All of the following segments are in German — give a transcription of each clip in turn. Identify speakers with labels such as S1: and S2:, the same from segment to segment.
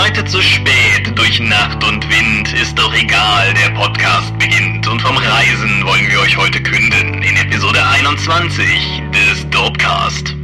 S1: Heute zu spät, durch Nacht und Wind, ist doch egal, der Podcast beginnt. Und vom Reisen wollen wir euch heute künden in Episode 21 des Dopecast.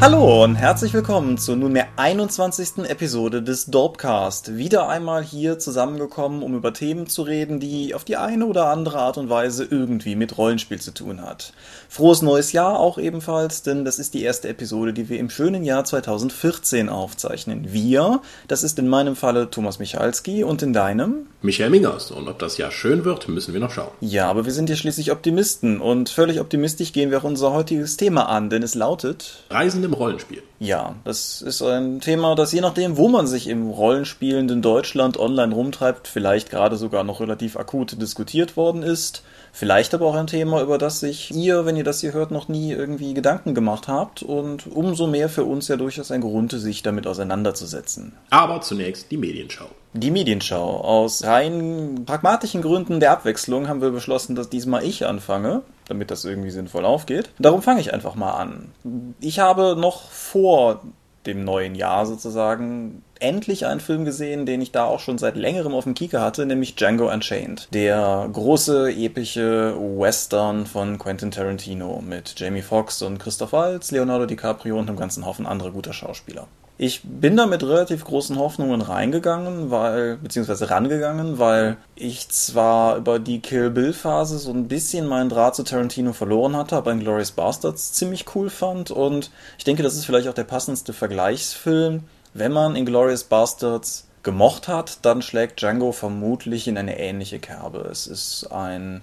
S2: Hallo und herzlich willkommen zur nunmehr 21. Episode des Dopecast. Wieder einmal hier zusammengekommen, um über Themen zu reden, die auf die eine oder andere Art und Weise irgendwie mit Rollenspiel zu tun hat. Frohes neues Jahr auch ebenfalls, denn das ist die erste Episode, die wir im schönen Jahr 2014 aufzeichnen. Wir, das ist in meinem Falle Thomas Michalski und in deinem?
S3: Michael Mingers. Und ob das Jahr schön wird, müssen wir noch schauen.
S2: Ja, aber wir sind ja schließlich Optimisten und völlig optimistisch gehen wir auch unser heutiges Thema an, denn es lautet
S3: Reisen im Rollenspiel.
S2: Ja, das ist ein Thema, das je nachdem, wo man sich im rollenspielenden Deutschland online rumtreibt, vielleicht gerade sogar noch relativ akut diskutiert worden ist. Vielleicht aber auch ein Thema, über das sich ihr, wenn ihr das hier hört, noch nie irgendwie Gedanken gemacht habt und umso mehr für uns ja durchaus ein Grund, sich damit auseinanderzusetzen.
S3: Aber zunächst die Medienschau.
S2: Die Medienschau. Aus rein pragmatischen Gründen der Abwechslung haben wir beschlossen, dass diesmal ich anfange, damit das irgendwie sinnvoll aufgeht. Darum fange ich einfach mal an. Ich habe noch vor dem neuen Jahr sozusagen endlich einen Film gesehen, den ich da auch schon seit längerem auf dem Kieker hatte, nämlich Django Unchained. Der große, epische Western von Quentin Tarantino mit Jamie Foxx und Christoph Waltz, Leonardo DiCaprio und einem ganzen Haufen anderer guter Schauspieler. Ich bin da mit relativ großen Hoffnungen reingegangen, weil, beziehungsweise rangegangen, weil ich zwar über die Kill Bill Phase so ein bisschen meinen Draht zu Tarantino verloren hatte, aber Glorious Bastards ziemlich cool fand und ich denke, das ist vielleicht auch der passendste Vergleichsfilm. Wenn man Glorious Bastards gemocht hat, dann schlägt Django vermutlich in eine ähnliche Kerbe. Es ist ein,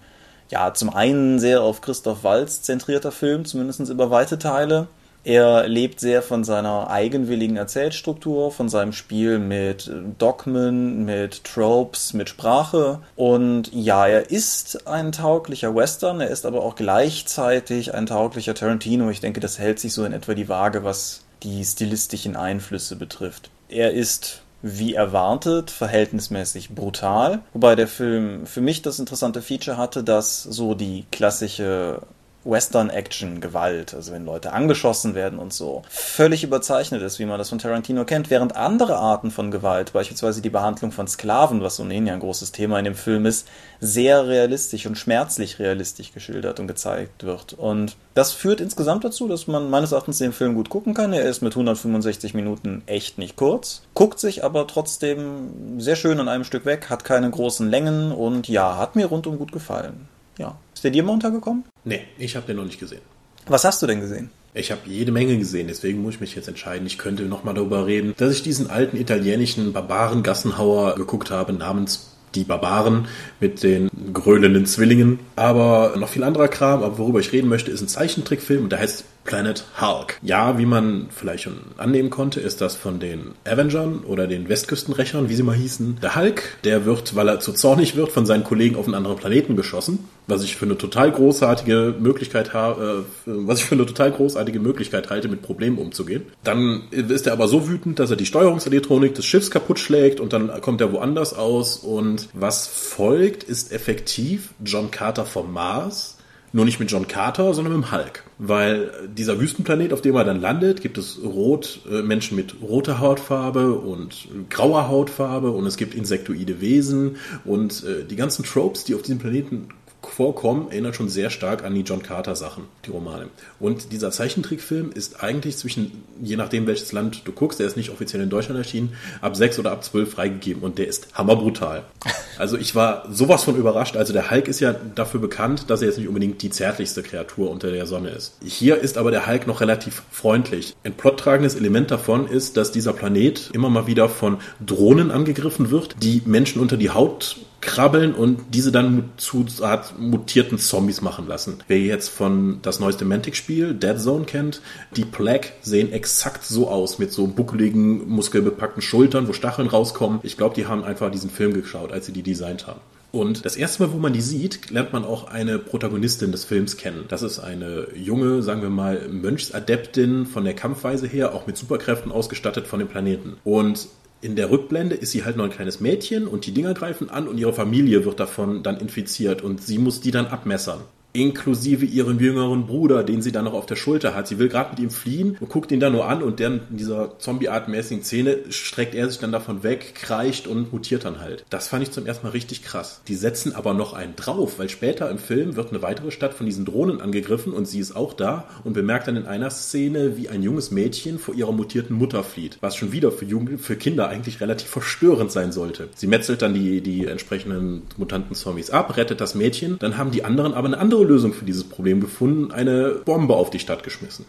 S2: ja, zum einen sehr auf Christoph Waltz zentrierter Film, zumindest über weite Teile er lebt sehr von seiner eigenwilligen Erzählstruktur, von seinem Spiel mit Dogmen, mit Tropes, mit Sprache. Und ja, er ist ein tauglicher Western, er ist aber auch gleichzeitig ein tauglicher Tarantino. Ich denke, das hält sich so in etwa die Waage, was die stilistischen Einflüsse betrifft. Er ist wie erwartet, verhältnismäßig brutal. Wobei der Film für mich das interessante Feature hatte, dass so die klassische Western-Action-Gewalt, also wenn Leute angeschossen werden und so, völlig überzeichnet ist, wie man das von Tarantino kennt, während andere Arten von Gewalt, beispielsweise die Behandlung von Sklaven, was ohnehin ja ein großes Thema in dem Film ist, sehr realistisch und schmerzlich realistisch geschildert und gezeigt wird. Und das führt insgesamt dazu, dass man meines Erachtens den Film gut gucken kann. Er ist mit 165 Minuten echt nicht kurz, guckt sich aber trotzdem sehr schön an einem Stück weg, hat keine großen Längen und ja, hat mir rundum gut gefallen. Ja. Ist der dir mal untergekommen?
S3: Nee, ich habe den noch nicht gesehen.
S2: Was hast du denn gesehen?
S3: Ich habe jede Menge gesehen, deswegen muss ich mich jetzt entscheiden. Ich könnte noch mal darüber reden, dass ich diesen alten italienischen Barbaren-Gassenhauer geguckt habe namens die Barbaren mit den grölenden Zwillingen. Aber noch viel anderer Kram, aber worüber ich reden möchte, ist ein Zeichentrickfilm und der heißt Planet Hulk. Ja, wie man vielleicht schon annehmen konnte, ist das von den Avengern oder den Westküstenrechern, wie sie mal hießen. Der Hulk, der wird, weil er zu zornig wird, von seinen Kollegen auf einen anderen Planeten geschossen, was ich für eine total großartige Möglichkeit habe, äh, was ich für eine total großartige Möglichkeit halte, mit Problemen umzugehen. Dann ist er aber so wütend, dass er die Steuerungselektronik des Schiffs kaputt schlägt und dann kommt er woanders aus und was folgt, ist effektiv John Carter vom Mars, nur nicht mit John Carter, sondern mit dem Hulk. Weil dieser Wüstenplanet, auf dem er dann landet, gibt es rot, äh, Menschen mit roter Hautfarbe und grauer Hautfarbe und es gibt insektoide Wesen und äh, die ganzen Tropes, die auf diesem Planeten vorkommen, erinnert schon sehr stark an die John Carter Sachen, die Romane. Und dieser Zeichentrickfilm ist eigentlich zwischen, je nachdem welches Land du guckst, der ist nicht offiziell in Deutschland erschienen, ab sechs oder ab zwölf freigegeben und der ist hammerbrutal. Also ich war sowas von überrascht. Also der Hulk ist ja dafür bekannt, dass er jetzt nicht unbedingt die zärtlichste Kreatur unter der Sonne ist. Hier ist aber der Hulk noch relativ freundlich. Ein plottragendes Element davon ist, dass dieser Planet immer mal wieder von Drohnen angegriffen wird, die Menschen unter die Haut krabbeln und diese dann zu Art mutierten Zombies machen lassen. Wer jetzt von das neueste Mantic-Spiel, Dead Zone, kennt, die Plague sehen exakt so aus, mit so buckeligen, muskelbepackten Schultern, wo Stacheln rauskommen. Ich glaube, die haben einfach diesen Film geschaut, als sie die designt haben. Und das erste Mal, wo man die sieht, lernt man auch eine Protagonistin des Films kennen. Das ist eine junge, sagen wir mal, Mönchsadeptin von der Kampfweise her, auch mit Superkräften ausgestattet von dem Planeten. Und in der Rückblende ist sie halt noch ein kleines Mädchen und die Dinger greifen an und ihre Familie wird davon dann infiziert und sie muss die dann abmessern inklusive ihrem jüngeren Bruder, den sie dann noch auf der Schulter hat. Sie will gerade mit ihm fliehen und guckt ihn dann nur an und dann in dieser zombie-artmäßigen Szene streckt er sich dann davon weg, kreischt und mutiert dann halt. Das fand ich zum ersten Mal richtig krass. Die setzen aber noch einen drauf, weil später im Film wird eine weitere Stadt von diesen Drohnen angegriffen und sie ist auch da und bemerkt dann in einer Szene, wie ein junges Mädchen vor ihrer mutierten Mutter flieht, was schon wieder für, Jugend für Kinder eigentlich relativ verstörend sein sollte. Sie metzelt dann die, die entsprechenden mutanten Zombies ab, rettet das Mädchen, dann haben die anderen aber eine andere Lösung für dieses Problem gefunden, eine Bombe auf die Stadt geschmissen.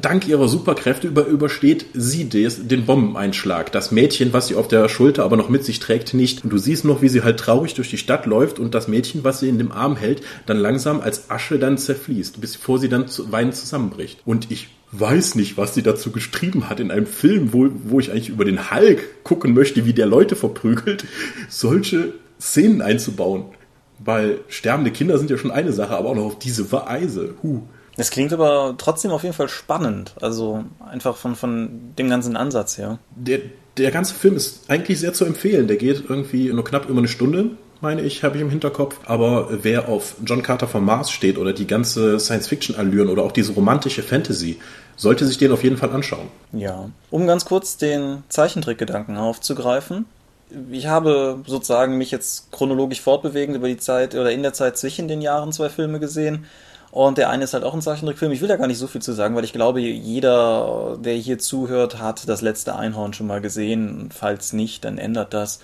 S3: Dank ihrer Superkräfte über, übersteht sie des, den Bombeneinschlag. Das Mädchen, was sie auf der Schulter aber noch mit sich trägt, nicht. Und du siehst noch, wie sie halt traurig durch die Stadt läuft und das Mädchen, was sie in dem Arm hält, dann langsam als Asche dann zerfließt, bevor sie dann zu, weinend zusammenbricht. Und ich weiß nicht, was sie dazu geschrieben hat in einem Film, wo, wo ich eigentlich über den Hulk gucken möchte, wie der Leute verprügelt, solche Szenen einzubauen. Weil sterbende Kinder sind ja schon eine Sache, aber auch noch auf diese Weise. Huh.
S2: Es klingt aber trotzdem auf jeden Fall spannend. Also einfach von, von dem ganzen Ansatz her.
S3: Der, der ganze Film ist eigentlich sehr zu empfehlen. Der geht irgendwie nur knapp über eine Stunde, meine ich, habe ich im Hinterkopf. Aber wer auf John Carter vom Mars steht oder die ganze Science-Fiction-Allüren oder auch diese romantische Fantasy, sollte sich den auf jeden Fall anschauen.
S2: Ja. Um ganz kurz den Zeichentrickgedanken aufzugreifen ich habe sozusagen mich jetzt chronologisch fortbewegend über die Zeit oder in der Zeit zwischen den Jahren zwei Filme gesehen. Und der eine ist halt auch ein Zeichentrickfilm. Ich will da gar nicht so viel zu sagen, weil ich glaube, jeder, der hier zuhört, hat das letzte Einhorn schon mal gesehen. Falls nicht, dann ändert das.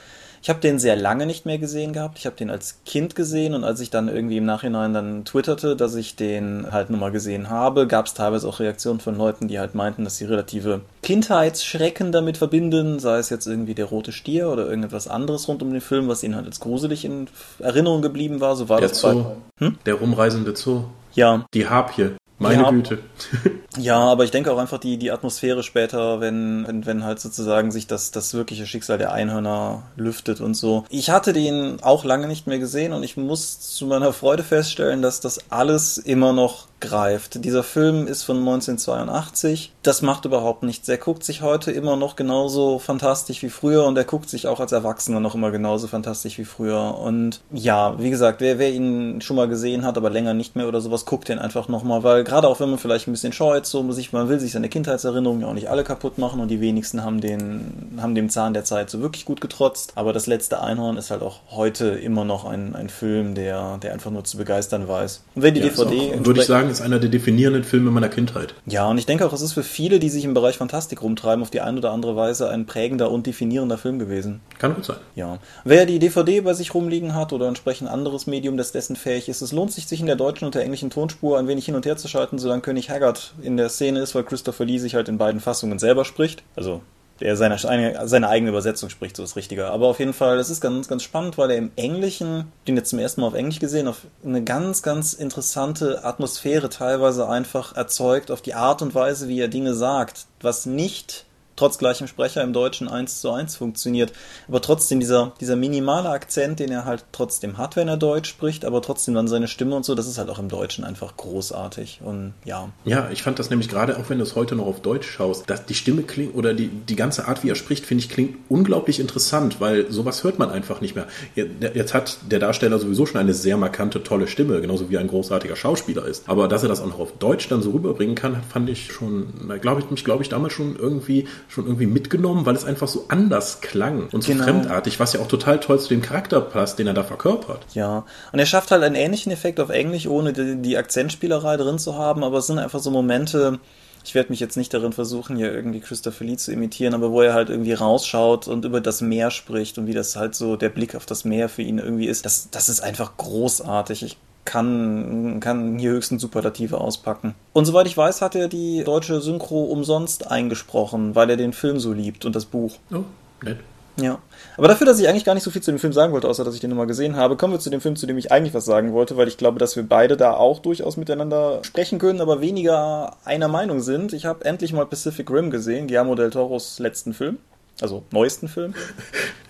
S2: Ich habe den sehr lange nicht mehr gesehen gehabt. Ich habe den als Kind gesehen und als ich dann irgendwie im Nachhinein dann twitterte, dass ich den halt nochmal gesehen habe, gab es teilweise auch Reaktionen von Leuten, die halt meinten, dass sie relative Kindheitsschrecken damit verbinden, sei es jetzt irgendwie der rote Stier oder irgendetwas anderes rund um den Film, was ihnen halt als gruselig in Erinnerung geblieben war. So war
S3: der
S2: das
S3: Zoo. Hm? Der rumreisende Zoo.
S2: Ja.
S3: Die Harpie. Meine
S2: Ja.
S3: Güte.
S2: Ja, aber ich denke auch einfach die, die Atmosphäre später, wenn, wenn, wenn halt sozusagen sich das, das wirkliche Schicksal der Einhörner lüftet und so. Ich hatte den auch lange nicht mehr gesehen und ich muss zu meiner Freude feststellen, dass das alles immer noch greift. Dieser Film ist von 1982. Das macht überhaupt nichts. Er guckt sich heute immer noch genauso fantastisch wie früher und er guckt sich auch als Erwachsener noch immer genauso fantastisch wie früher. Und ja, wie gesagt, wer, wer ihn schon mal gesehen hat, aber länger nicht mehr oder sowas, guckt den einfach nochmal, weil gerade auch wenn man vielleicht ein bisschen scheut, so sich, man will sich seine Kindheitserinnerungen ja auch nicht alle kaputt machen und die wenigsten haben den, haben dem Zahn der Zeit so wirklich gut getrotzt. Aber das letzte Einhorn ist halt auch heute immer noch ein, ein Film, der, der einfach nur zu begeistern weiß. Und wenn die
S3: Ja,
S2: DVD
S3: auch, würde ich sagen, ist einer der definierenden Filme meiner Kindheit.
S2: ja, und ich denke auch, es ist für viele, die sich im Bereich Fantastik rumtreiben, auf die eine oder andere Weise ein prägender und definierender Film gewesen.
S3: Kann gut sein.
S2: Ja. Wer die DVD bei sich rumliegen hat oder entsprechend anderes Medium, das dessen fähig ist, es lohnt sich, sich in der deutschen und der englischen Tonspur ein wenig hin und her zu schalten, solange König Haggard in der Szene ist, weil Christopher Lee sich halt in beiden Fassungen selber spricht. Also der seine, eine- seine eigene Übersetzung spricht, so ist richtiger. Aber auf jeden Fall, es ist ganz, ganz spannend, weil er im Englischen, den jetzt zum ersten Mal auf Englisch gesehen, auf eine ganz, ganz interessante Atmosphäre teilweise einfach erzeugt, auf die Art und Weise, wie er Dinge sagt, was nicht trotz gleichem Sprecher im Deutschen eins zu eins funktioniert. Aber trotzdem dieser, dieser minimale Akzent, den er halt trotzdem hat, wenn er Deutsch spricht, aber trotzdem dann seine Stimme und so, das ist halt auch im Deutschen einfach großartig. Und ja,
S3: Ja, ich fand das nämlich gerade, auch wenn du es heute noch auf Deutsch schaust, dass die Stimme klingt oder die, die ganze Art, wie er spricht, finde ich, klingt unglaublich interessant, weil sowas hört man einfach nicht mehr. Jetzt hat der Darsteller sowieso schon eine sehr markante, tolle Stimme, genauso wie ein großartiger Schauspieler ist. Aber dass er das auch noch auf Deutsch dann so rüberbringen kann, fand ich schon, glaube ich, mich, glaube ich, damals schon irgendwie, schon irgendwie mitgenommen, weil es einfach so anders klang und so
S2: Genau.
S3: fremdartig, was ja auch total toll zu dem Charakter passt, den er da verkörpert.
S2: Ja, und er schafft halt einen ähnlichen Effekt auf Englisch, ohne die, die Akzentspielerei drin zu haben, aber es sind einfach so Momente, ich werde mich jetzt nicht darin versuchen, hier irgendwie Christopher Lee zu imitieren, aber wo er halt irgendwie rausschaut und über das Meer spricht und wie das halt so der Blick auf das Meer für ihn irgendwie ist, das, das ist einfach großartig. Ich kann, kann hier höchstens Superlative auspacken. Und soweit ich weiß, hat er die deutsche Synchro umsonst eingesprochen, weil er den Film so liebt und das Buch.
S3: Oh, nett.
S2: Ja. Aber dafür, dass ich eigentlich gar nicht so viel zu dem Film sagen wollte, außer dass ich den nochmal gesehen habe, kommen wir zu dem Film, zu dem ich eigentlich was sagen wollte, weil ich glaube, dass wir beide da auch durchaus miteinander sprechen können, aber weniger einer Meinung sind. Ich habe endlich mal Pacific Rim gesehen, Guillermo del Toros letzten Film. Also neuesten Film.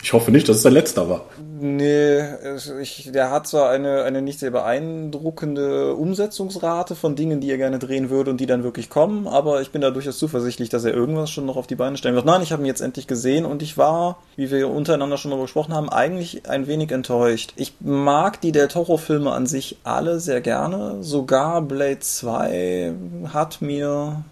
S3: Ich hoffe nicht, dass es der letzte war.
S2: Nee, ich, der hat zwar eine, eine nicht sehr beeindruckende Umsetzungsrate von Dingen, die er gerne drehen würde und die dann wirklich kommen, aber ich bin da durchaus zuversichtlich, dass er irgendwas schon noch auf die Beine stellen wird. Nein, ich habe ihn jetzt endlich gesehen und ich war, wie wir untereinander schon darüber gesprochen haben, eigentlich ein wenig enttäuscht. Ich mag die Del Toro-Filme an sich alle sehr gerne. Sogar Blade 2 hat mir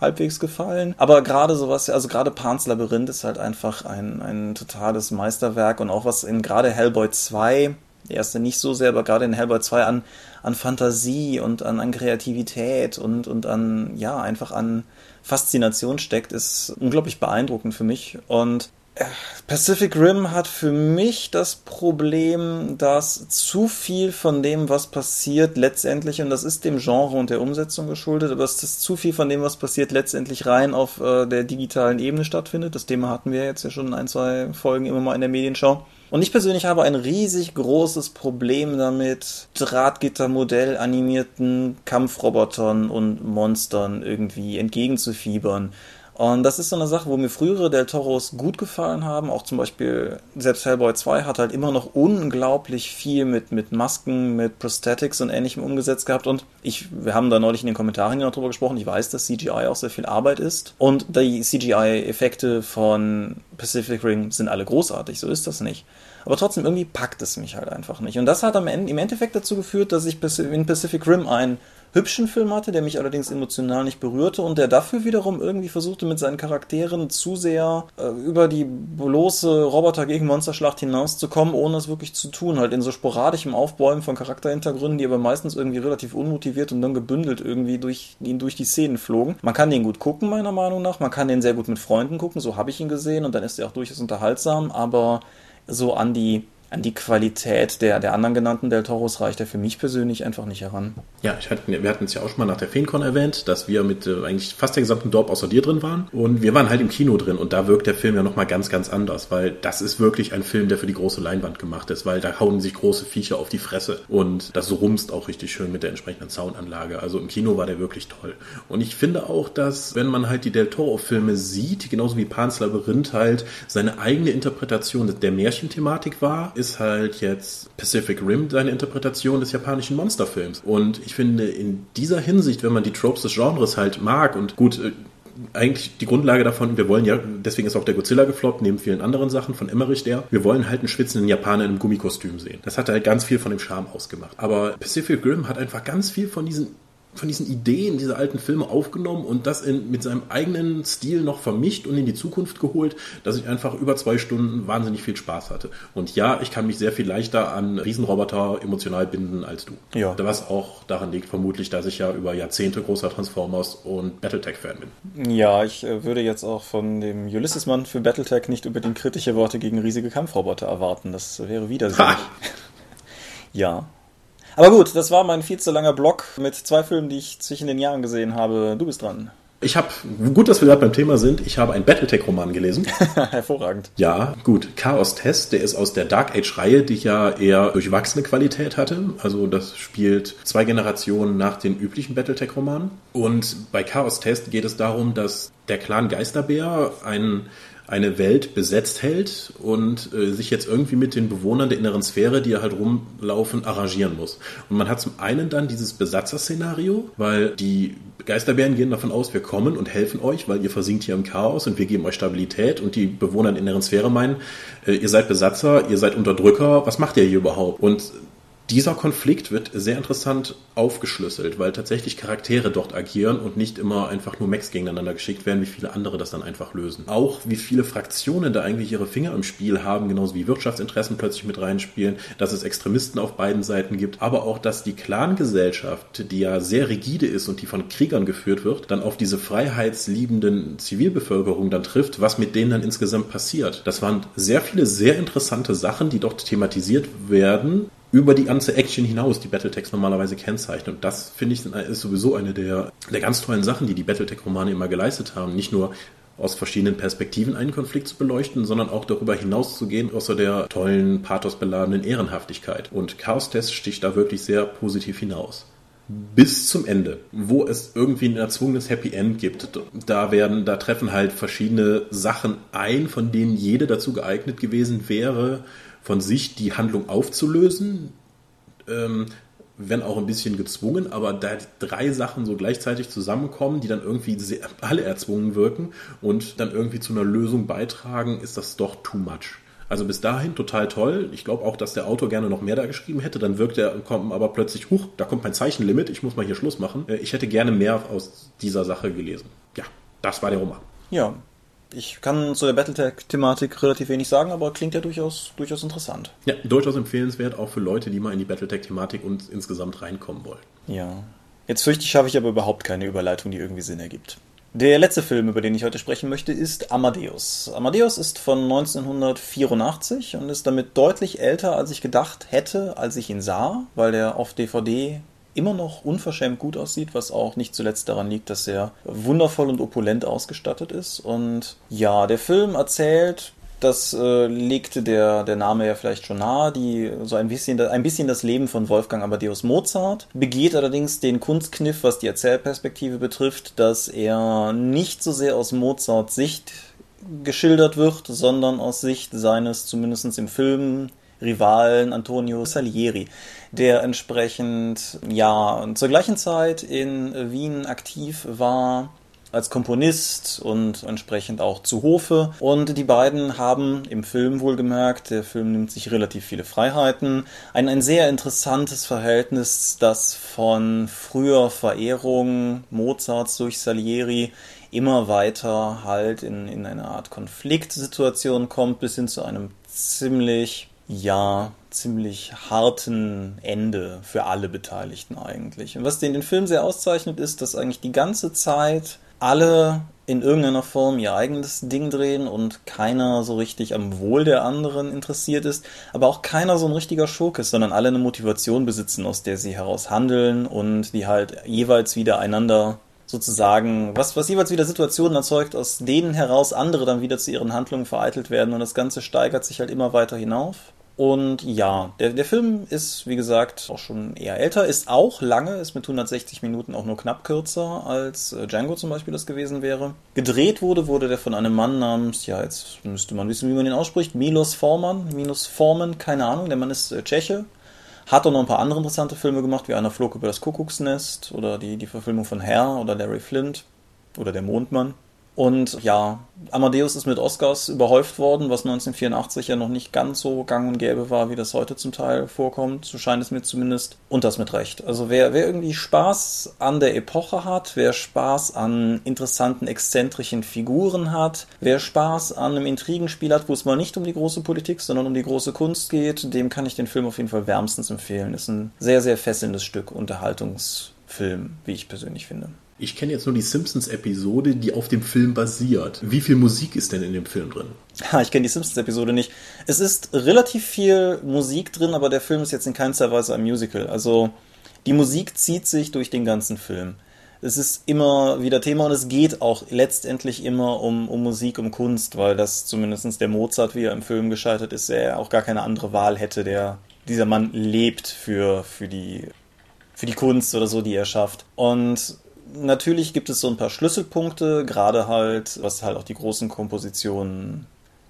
S2: halbwegs gefallen. Aber gerade sowas, also gerade Pans Labyrinth ist halt einfach ein, ein totales Meisterwerk und auch was in gerade Hellboy 2, der erste nicht so sehr, aber gerade in Hellboy 2 an, an Fantasie und an, an Kreativität und, und an, ja, einfach an Faszination steckt, ist unglaublich beeindruckend für mich. Und Pacific Rim hat für mich das Problem, dass zu viel von dem, was passiert, letztendlich, und das ist dem Genre und der Umsetzung geschuldet, aber es ist zu viel von dem, was passiert, letztendlich rein auf äh, der digitalen Ebene stattfindet. Das Thema hatten wir jetzt ja schon in ein, zwei Folgen immer mal in der Medienschau. Und ich persönlich habe ein riesig großes Problem damit, Drahtgittermodell animierten Kampfrobotern und Monstern irgendwie entgegenzufiebern. Und das ist so eine Sache, wo mir frühere Del Toros gut gefallen haben. Auch zum Beispiel, selbst Hellboy 2 hat halt immer noch unglaublich viel mit, mit Masken, mit Prosthetics und ähnlichem umgesetzt gehabt. Und ich, wir haben da neulich in den Kommentaren noch drüber gesprochen. Ich weiß, dass CGI auch sehr viel Arbeit ist. Und die CGI-Effekte von Pacific Ring sind alle großartig. So ist das nicht. Aber trotzdem irgendwie packt es mich halt einfach nicht. Und das hat am Ende, im Endeffekt dazu geführt, dass ich in Pacific Rim ein hübschen Film hatte, der mich allerdings emotional nicht berührte und der dafür wiederum irgendwie versuchte, mit seinen Charakteren zu sehr äh, über die bloße Roboter gegen Monsterschlacht hinauszukommen, ohne es wirklich zu tun. Halt in so sporadischem Aufbäumen von Charakterhintergründen, die aber meistens irgendwie relativ unmotiviert und dann gebündelt irgendwie durch ihn durch die Szenen flogen. Man kann den gut gucken, meiner Meinung nach. Man kann den sehr gut mit Freunden gucken, so habe ich ihn gesehen und dann ist er auch durchaus unterhaltsam, aber so an die an die Qualität der, der anderen genannten Del Toros reicht er für mich persönlich einfach nicht heran.
S3: Ja, hatte, wir hatten es ja auch schon mal nach der Feencon erwähnt, dass wir mit äh, eigentlich fast der gesamten Dorp außer dir drin waren. Und wir waren halt im Kino drin und da wirkt der Film ja nochmal ganz, ganz anders, weil das ist wirklich ein Film, der für die große Leinwand gemacht ist, weil da hauen sich große Viecher auf die Fresse und das rumst auch richtig schön mit der entsprechenden Soundanlage. Also im Kino war der wirklich toll. Und ich finde auch, dass wenn man halt die Del Toro-Filme sieht, genauso wie Pans Labyrinth halt seine eigene Interpretation der Märchenthematik war, ist halt jetzt Pacific Rim seine Interpretation des japanischen Monsterfilms. Und ich finde, in dieser Hinsicht, wenn man die Tropes des Genres halt mag und gut, äh, eigentlich die Grundlage davon, wir wollen ja, deswegen ist auch der Godzilla gefloppt, neben vielen anderen Sachen von Emmerich der, wir wollen halt einen schwitzenden Japaner in einem Gummikostüm sehen. Das hat halt ganz viel von dem Charme ausgemacht. Aber Pacific Rim hat einfach ganz viel von diesen von diesen Ideen dieser alten Filme aufgenommen und das in, mit seinem eigenen Stil noch vermischt und in die Zukunft geholt, dass ich einfach über zwei Stunden wahnsinnig viel Spaß hatte. Und ja, ich kann mich sehr viel leichter an Riesenroboter emotional binden als du. Ja. Was auch daran liegt, vermutlich, dass ich ja über Jahrzehnte großer Transformers und Battletech-Fan bin.
S2: Ja, ich äh, würde jetzt auch von dem Ulysses-Mann für Battletech nicht unbedingt kritische Worte gegen riesige Kampfroboter erwarten. Das wäre widersinnig. ja, aber gut, das war mein viel zu langer Blog mit zwei Filmen, die ich zwischen den Jahren gesehen habe. Du bist dran.
S3: Ich habe, gut, dass wir gerade beim Thema sind, ich habe einen Battletech-Roman gelesen.
S2: Hervorragend.
S3: Ja, gut. Chaos Test, der ist aus der Dark Age-Reihe, die ja eher durchwachsene Qualität hatte. Also das spielt zwei Generationen nach den üblichen Battletech-Romanen. Und bei Chaos Test geht es darum, dass der Clan Geisterbär einen eine Welt besetzt hält und äh, sich jetzt irgendwie mit den Bewohnern der inneren Sphäre, die halt rumlaufen, arrangieren muss. Und man hat zum einen dann dieses Besatzerszenario, weil die Geisterbären gehen davon aus, wir kommen und helfen euch, weil ihr versinkt hier im Chaos und wir geben euch Stabilität und die Bewohner der inneren Sphäre meinen, äh, ihr seid Besatzer, ihr seid Unterdrücker, was macht ihr hier überhaupt? Und dieser Konflikt wird sehr interessant aufgeschlüsselt, weil tatsächlich Charaktere dort agieren und nicht immer einfach nur Mechs gegeneinander geschickt werden, wie viele andere das dann einfach lösen. Auch wie viele Fraktionen da eigentlich ihre Finger im Spiel haben, genauso wie Wirtschaftsinteressen plötzlich mit reinspielen, dass es Extremisten auf beiden Seiten gibt, aber auch, dass die Clangesellschaft, die ja sehr rigide ist und die von Kriegern geführt wird, dann auf diese freiheitsliebenden Zivilbevölkerung dann trifft, was mit denen dann insgesamt passiert. Das waren sehr viele sehr interessante Sachen, die dort thematisiert werden, über die ganze Action hinaus, die Battletechs normalerweise kennzeichnen. Und das, finde ich, ist sowieso eine der, der ganz tollen Sachen, die die Battletech-Romane immer geleistet haben. Nicht nur aus verschiedenen Perspektiven einen Konflikt zu beleuchten, sondern auch darüber hinaus zu gehen, außer der tollen, pathosbeladenen Ehrenhaftigkeit. Und Chaos Test sticht da wirklich sehr positiv hinaus. bis zum Ende, wo es irgendwie ein erzwungenes Happy End gibt. Da werden, da treffen halt verschiedene Sachen ein, von denen jede dazu geeignet gewesen wäre, von sich die Handlung aufzulösen. Ähm, wenn auch ein bisschen gezwungen, aber da drei Sachen so gleichzeitig zusammenkommen, die dann irgendwie sehr, alle erzwungen wirken und dann irgendwie zu einer Lösung beitragen, ist das doch too much. Also bis dahin total toll. Ich glaube auch, dass der Autor gerne noch mehr da geschrieben hätte. Dann wirkt er, kommt aber plötzlich, huch, da kommt mein Zeichenlimit, ich muss mal hier Schluss machen. Äh, ich hätte gerne mehr aus dieser Sache gelesen. Ja, das war der Roman.
S2: Ja, ich kann zu der Battletech-Thematik relativ wenig sagen, aber klingt ja durchaus, durchaus interessant.
S3: Ja, durchaus empfehlenswert, auch für Leute, die mal in die Battletech-Thematik und insgesamt reinkommen wollen.
S2: Ja. Jetzt fürchte ich, schaffe ich aber überhaupt keine Überleitung, die irgendwie Sinn ergibt. Der letzte Film, über den ich heute sprechen möchte, ist Amadeus. Amadeus ist von 1984 und ist damit deutlich älter, als ich gedacht hätte, als ich ihn sah, weil der auf DVD immer noch unverschämt gut aussieht, was auch nicht zuletzt daran liegt, dass er wundervoll und opulent ausgestattet ist. Und ja, der Film erzählt das äh, legte der, der Name ja vielleicht schon nahe, die so ein bisschen, ein bisschen das Leben von Wolfgang Amadeus Mozart, begeht allerdings den Kunstkniff, was die Erzählperspektive betrifft, dass er nicht so sehr aus Mozarts Sicht geschildert wird, sondern aus Sicht seines, zumindest im Film, Rivalen Antonio Salieri, der entsprechend ja zur gleichen Zeit in Wien aktiv war als Komponist und entsprechend auch zu Hofe. Und die beiden haben im Film wohlgemerkt, der Film nimmt sich relativ viele Freiheiten, ein, ein sehr interessantes Verhältnis, das von früher Verehrung Mozarts durch Salieri immer weiter halt in, in eine Art Konfliktsituation kommt, bis hin zu einem ziemlich, ja, ziemlich harten Ende für alle Beteiligten eigentlich. Und was den, den Film sehr auszeichnet, ist, dass eigentlich die ganze Zeit alle in irgendeiner Form ihr eigenes Ding drehen und keiner so richtig am Wohl der anderen interessiert ist, aber auch keiner so ein richtiger Schurk ist, sondern alle eine Motivation besitzen, aus der sie heraus handeln und die halt jeweils wieder einander sozusagen, was, was jeweils wieder Situationen erzeugt, aus denen heraus andere dann wieder zu ihren Handlungen vereitelt werden und das Ganze steigert sich halt immer weiter hinauf. Und ja, der, der Film ist, wie gesagt, auch schon eher älter, ist auch lange, ist mit 160 Minuten auch nur knapp kürzer als äh, Django zum Beispiel das gewesen wäre. Gedreht wurde, wurde der von einem Mann namens, ja, jetzt müsste man wissen, wie man den ausspricht, Milos Forman, Milos Forman, keine Ahnung, der Mann ist äh, Tscheche. Hat auch noch ein paar andere interessante Filme gemacht, wie Einer flog über das Kuckucksnest oder die, die Verfilmung von Herr oder Larry Flint oder Der Mondmann. Und ja, Amadeus ist mit Oscars überhäuft worden, was 1984 ja noch nicht ganz so gang und gäbe war, wie das heute zum Teil vorkommt. So scheint es mir zumindest. Und das mit Recht. Also wer, wer irgendwie Spaß an der Epoche hat, wer Spaß an interessanten, exzentrischen Figuren hat, wer Spaß an einem Intrigenspiel hat, wo es mal nicht um die große Politik, sondern um die große Kunst geht, dem kann ich den Film auf jeden Fall wärmstens empfehlen. Ist ein sehr, sehr fesselndes Stück Unterhaltungsfilm, wie ich persönlich finde.
S3: Ich kenne jetzt nur die Simpsons-Episode, die auf dem Film basiert. Wie viel Musik ist denn in dem Film drin?
S2: Ha, ich kenne die Simpsons-Episode nicht. Es ist relativ viel Musik drin, aber der Film ist jetzt in keinster Weise ein Musical. Also die Musik zieht sich durch den ganzen Film. Es ist immer wieder Thema und es geht auch letztendlich immer um, um Musik, um Kunst, weil das zumindest der Mozart, wie er im Film gescheitert ist, er auch gar keine andere Wahl hätte. Der, dieser Mann lebt für, für die für die Kunst oder so, die er schafft. Und natürlich gibt es so ein paar Schlüsselpunkte, gerade halt, was halt auch die großen Kompositionen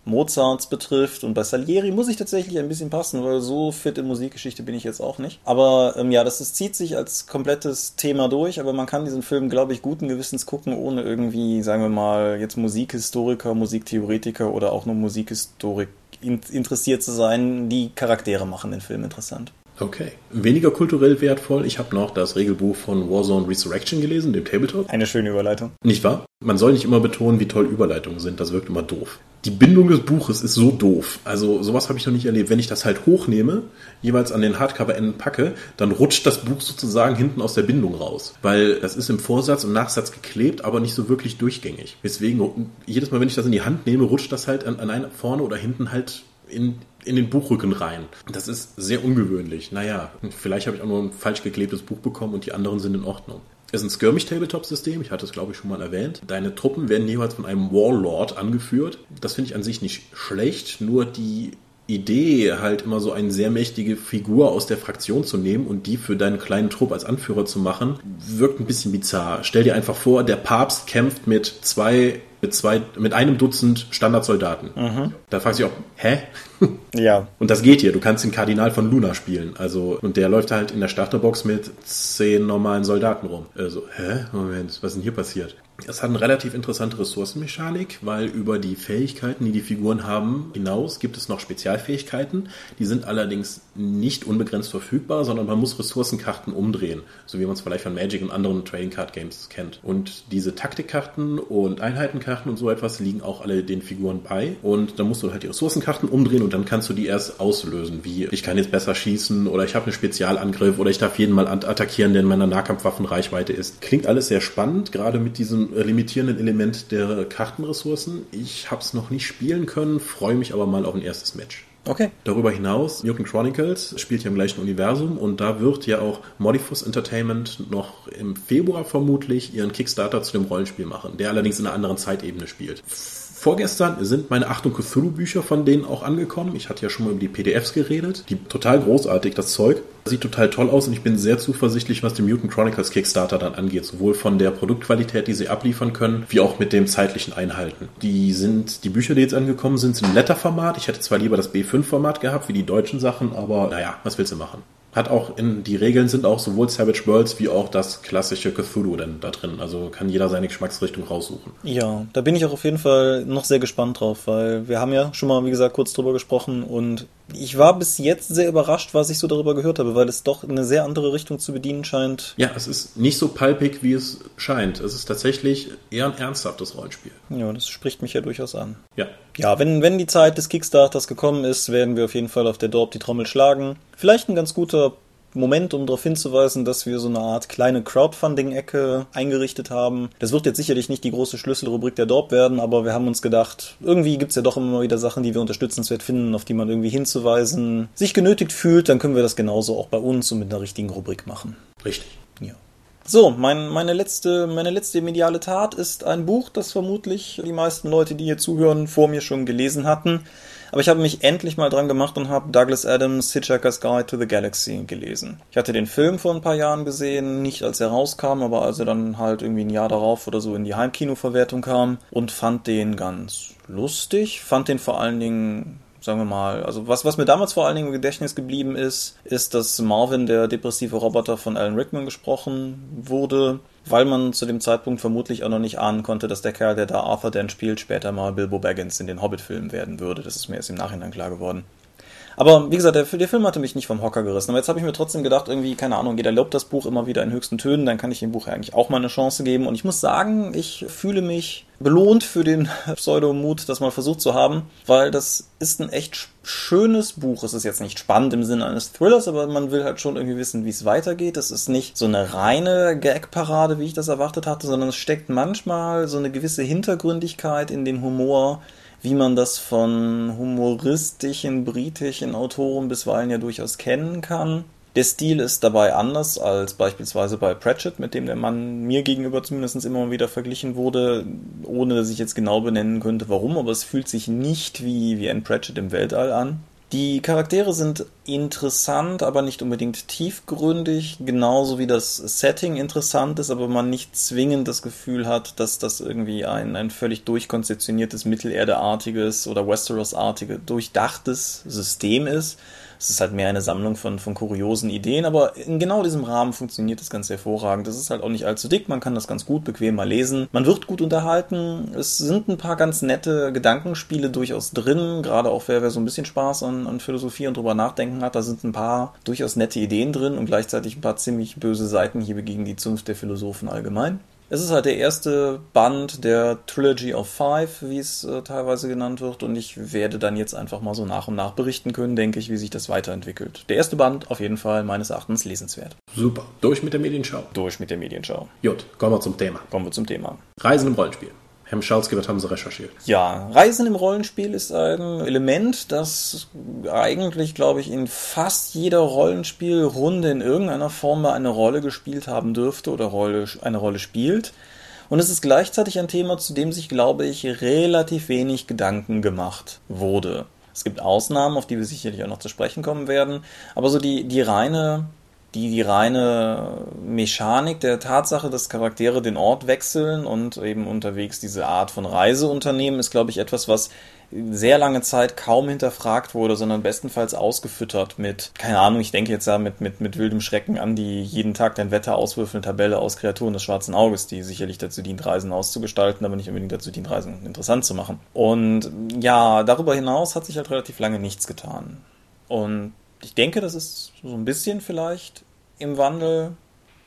S2: Mozarts betrifft. Und bei Salieri muss ich tatsächlich ein bisschen passen, weil so fit in Musikgeschichte bin ich jetzt auch nicht. Aber ähm, ja, das, das zieht sich als komplettes Thema durch, aber man kann diesen Film, glaube ich, guten Gewissens gucken, ohne irgendwie, sagen wir mal, jetzt Musikhistoriker, Musiktheoretiker oder auch nur Musikhistorik interessiert zu sein. Die Charaktere machen den Film interessant.
S3: Okay. Weniger kulturell wertvoll. Ich habe noch das Regelbuch von Warzone Resurrection gelesen, dem Tabletop.
S2: Eine schöne Überleitung.
S3: Nicht wahr? Man soll nicht immer betonen, wie toll Überleitungen sind. Das wirkt immer doof. Die Bindung des Buches ist so doof. Also sowas habe ich noch nicht erlebt. Wenn ich das halt hochnehme, jeweils an den Hardcover-Enden packe, dann rutscht das Buch sozusagen hinten aus der Bindung raus. Weil das ist im Vorsatz und Nachsatz geklebt, aber nicht so wirklich durchgängig. Deswegen, jedes Mal, wenn ich das in die Hand nehme, rutscht das halt an, an einer vorne oder hinten halt in, in den Buchrücken rein. Das ist sehr ungewöhnlich. Naja, vielleicht habe ich auch nur ein falsch geklebtes Buch bekommen und die anderen sind in Ordnung. Es ist ein Skirmish-Tabletop-System, ich hatte es glaube ich schon mal erwähnt. Deine Truppen werden jeweils von einem Warlord angeführt. Das finde ich an sich nicht schlecht, nur die Idee, halt immer so eine sehr mächtige Figur aus der Fraktion zu nehmen und die für deinen kleinen Trupp als Anführer zu machen, wirkt ein bisschen bizarr. Stell dir einfach vor, der Papst kämpft mit zwei mit zwei, mit einem Dutzend Standardsoldaten. Mhm. Da fragst du dich auch, hä?
S2: ja.
S3: Und das geht hier. Du kannst den Kardinal von Luna spielen. Also, und der läuft halt in der Starterbox mit zehn normalen Soldaten rum. Also, hä? Moment, was ist denn hier passiert? Es hat eine relativ interessante Ressourcenmechanik, weil über die Fähigkeiten, die die Figuren haben, hinaus gibt es noch Spezialfähigkeiten. Die sind allerdings nicht unbegrenzt verfügbar, sondern man muss Ressourcenkarten umdrehen, so wie man es vielleicht von Magic und anderen Trading Card Games kennt. Und diese Taktikkarten und Einheitenkarten und so etwas liegen auch alle den Figuren bei. Und dann musst du halt die Ressourcenkarten umdrehen und dann kannst du die erst auslösen, wie ich kann jetzt besser schießen oder ich habe einen Spezialangriff oder ich darf jeden mal attackieren, der in meiner Nahkampfwaffenreichweite ist. Klingt alles sehr spannend, gerade mit diesem limitierenden Element der Kartenressourcen. Ich habe es noch nicht spielen können, freue mich aber mal auf ein erstes Match.
S2: Okay.
S3: Darüber hinaus, Mutant Chronicles spielt ja im gleichen Universum und da wird ja auch Modifus Entertainment noch im Februar vermutlich ihren Kickstarter zu dem Rollenspiel machen, der allerdings in einer anderen Zeitebene spielt. Vorgestern sind meine Achtung Cthulhu-Bücher von denen auch angekommen. Ich hatte ja schon mal über die PDFs geredet. Die total großartig, das Zeug. Sieht total toll aus und ich bin sehr zuversichtlich, was den Mutant Chronicles Kickstarter dann angeht. Sowohl von der Produktqualität, die sie abliefern können, wie auch mit dem zeitlichen Einhalten. Die sind, die Bücher, die jetzt angekommen sind, sind im Letterformat. Ich hätte zwar lieber das B5-Format gehabt, wie die deutschen Sachen, aber naja, was willst du machen? Hat auch in die Regeln sind auch sowohl Savage Worlds wie auch das klassische Cthulhu dann da drin. Also kann jeder seine Geschmacksrichtung raussuchen.
S2: Ja, da bin ich auch auf jeden Fall noch sehr gespannt drauf, weil wir haben ja schon mal, wie gesagt, kurz drüber gesprochen und ich war bis jetzt sehr überrascht, was ich so darüber gehört habe, weil es doch eine sehr andere Richtung zu bedienen scheint.
S3: Ja, es ist nicht so palpig, wie es scheint. Es ist tatsächlich eher ein ernsthaftes Rollenspiel.
S2: Ja, das spricht mich ja durchaus an.
S3: Ja.
S2: Ja, wenn, wenn die Zeit des Kickstarters gekommen ist, werden wir auf jeden Fall auf der Dorp die Trommel schlagen. Vielleicht ein ganz guter Moment, um darauf hinzuweisen, dass wir so eine Art kleine Crowdfunding-Ecke eingerichtet haben. Das wird jetzt sicherlich nicht die große Schlüsselrubrik der Dorp werden, aber wir haben uns gedacht, irgendwie gibt es ja doch immer wieder Sachen, die wir unterstützenswert finden, auf die man irgendwie hinzuweisen sich genötigt fühlt, dann können wir das genauso auch bei uns und mit einer richtigen Rubrik machen.
S3: Richtig.
S2: Ja. So, mein, meine, letzte, meine letzte mediale Tat ist ein Buch, das vermutlich die meisten Leute, die hier zuhören, vor mir schon gelesen hatten. Aber ich habe mich endlich mal dran gemacht und habe Douglas Adams Hitchhiker's Guide to the Galaxy gelesen. Ich hatte den Film vor ein paar Jahren gesehen, nicht als er rauskam, aber als er dann halt irgendwie ein Jahr darauf oder so in die Heimkinoverwertung kam und fand den ganz lustig, fand den vor allen Dingen sagen wir mal. Also was, was mir damals vor allen Dingen im Gedächtnis geblieben ist, ist, dass Marvin, der depressive Roboter von Alan Rickman gesprochen wurde weil man zu dem Zeitpunkt vermutlich auch noch nicht ahnen konnte, dass der Kerl, der da Arthur Dent spielt, später mal Bilbo Baggins in den Hobbit-Filmen werden würde. Das ist mir erst im Nachhinein klar geworden. Aber wie gesagt, der, der, Film hatte mich nicht vom Hocker gerissen. Aber jetzt habe ich mir trotzdem gedacht, irgendwie, keine Ahnung, jeder lobt das Buch immer wieder in höchsten Tönen, dann kann ich dem Buch eigentlich auch mal eine Chance geben. Und ich muss sagen, ich fühle mich belohnt für den Pseudomut, das mal versucht zu haben, weil das ist ein echt schönes Buch. Es ist jetzt nicht spannend im Sinne eines Thrillers, aber man will halt schon irgendwie wissen, wie es weitergeht. Es ist nicht so eine reine Gag-Parade, wie ich das erwartet hatte, sondern es steckt manchmal so eine gewisse Hintergründigkeit in den Humor, wie man das von humoristischen britischen Autoren bisweilen ja durchaus kennen kann. Der Stil ist dabei anders als beispielsweise bei Pratchett, mit dem der Mann mir gegenüber zumindest immer wieder verglichen wurde, ohne dass ich jetzt genau benennen könnte, warum, aber es fühlt sich nicht wie, wie ein Pratchett im Weltall an. Die Charaktere sind interessant, aber nicht unbedingt tiefgründig, genauso wie das Setting interessant ist, aber man nicht zwingend das Gefühl hat, dass das irgendwie ein, ein völlig durchkonzeptioniertes, mittelerdeartiges oder Westeros-artiges, durchdachtes System ist, es ist halt mehr eine Sammlung von, von kuriosen Ideen, aber in genau diesem Rahmen funktioniert das ganz hervorragend. Das ist halt auch nicht allzu dick, man kann das ganz gut bequem mal lesen. Man wird gut unterhalten. Es sind ein paar ganz nette Gedankenspiele durchaus drin, gerade auch wer, wer so ein bisschen Spaß an, an Philosophie und drüber nachdenken hat. Da sind ein paar durchaus nette Ideen drin und gleichzeitig ein paar ziemlich böse Seitenhiebe gegen die Zunft der Philosophen allgemein. Es ist halt der erste Band der Trilogy of Five, wie es äh, teilweise genannt wird, und ich werde dann jetzt einfach mal so nach und nach berichten können, denke ich, wie sich das weiterentwickelt. Der erste Band auf jeden Fall meines Erachtens lesenswert.
S3: Super. Durch mit der Medienschau.
S2: Durch mit der Medienschau.
S3: Gut, kommen wir zum Thema.
S2: Kommen wir zum Thema.
S3: Reisen im Rollenspiel. Herr Michalski, was haben Sie recherchiert?
S2: Ja, Reisen im Rollenspiel ist ein Element, das eigentlich, glaube ich, in fast jeder Rollenspielrunde in irgendeiner Form eine Rolle gespielt haben dürfte oder Rolle, eine Rolle spielt. Und es ist gleichzeitig ein Thema, zu dem sich, glaube ich, relativ wenig Gedanken gemacht wurde. Es gibt Ausnahmen, auf die wir sicherlich auch noch zu sprechen kommen werden. Aber so die, die reine die, die reine Mechanik der Tatsache, dass Charaktere den Ort wechseln und eben unterwegs diese Art von Reise unternehmen, ist, glaube ich, etwas, was sehr lange Zeit kaum hinterfragt wurde, sondern bestenfalls ausgefüttert mit, keine Ahnung, ich denke jetzt da mit, mit, mit wildem Schrecken an die jeden Tag dein Wetter auswürfelnde Tabelle aus Kreaturen des schwarzen Auges, die sicherlich dazu dient, Reisen auszugestalten, aber nicht unbedingt dazu dient, Reisen interessant zu machen. Und ja, darüber hinaus hat sich halt relativ lange nichts getan. Und ich denke, das ist so ein bisschen vielleicht im Wandel,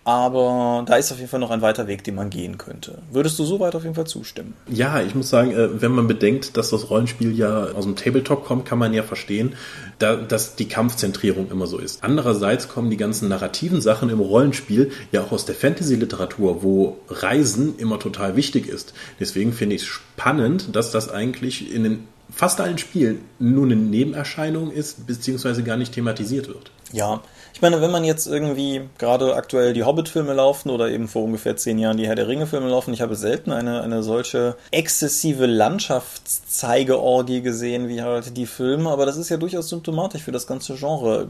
S2: aber da ist auf jeden Fall noch ein weiter Weg, den man gehen könnte. Würdest du soweit auf jeden Fall zustimmen?
S3: Ja, ich muss sagen, äh, wenn man bedenkt, dass das Rollenspiel ja aus dem Tabletop kommt, kann man ja verstehen, dass die Kampfzentrierung immer so ist. Andererseits kommen die ganzen narrativen Sachen im Rollenspiel ja auch aus der Fantasy-Literatur, wo Reisen immer total wichtig ist. Deswegen finde ich es spannend, dass das eigentlich in den fast allen Spielen nur eine Nebenerscheinung ist, beziehungsweise gar nicht thematisiert wird.
S2: Ja, ich meine, wenn man jetzt irgendwie gerade aktuell die Hobbit-Filme laufen oder eben vor ungefähr zehn Jahren die Herr der Ringe-Filme laufen, ich habe selten eine, eine solche exzessive Landschaftszeigeorgie gesehen wie halt die Filme, aber das ist ja durchaus symptomatisch für das ganze Genre.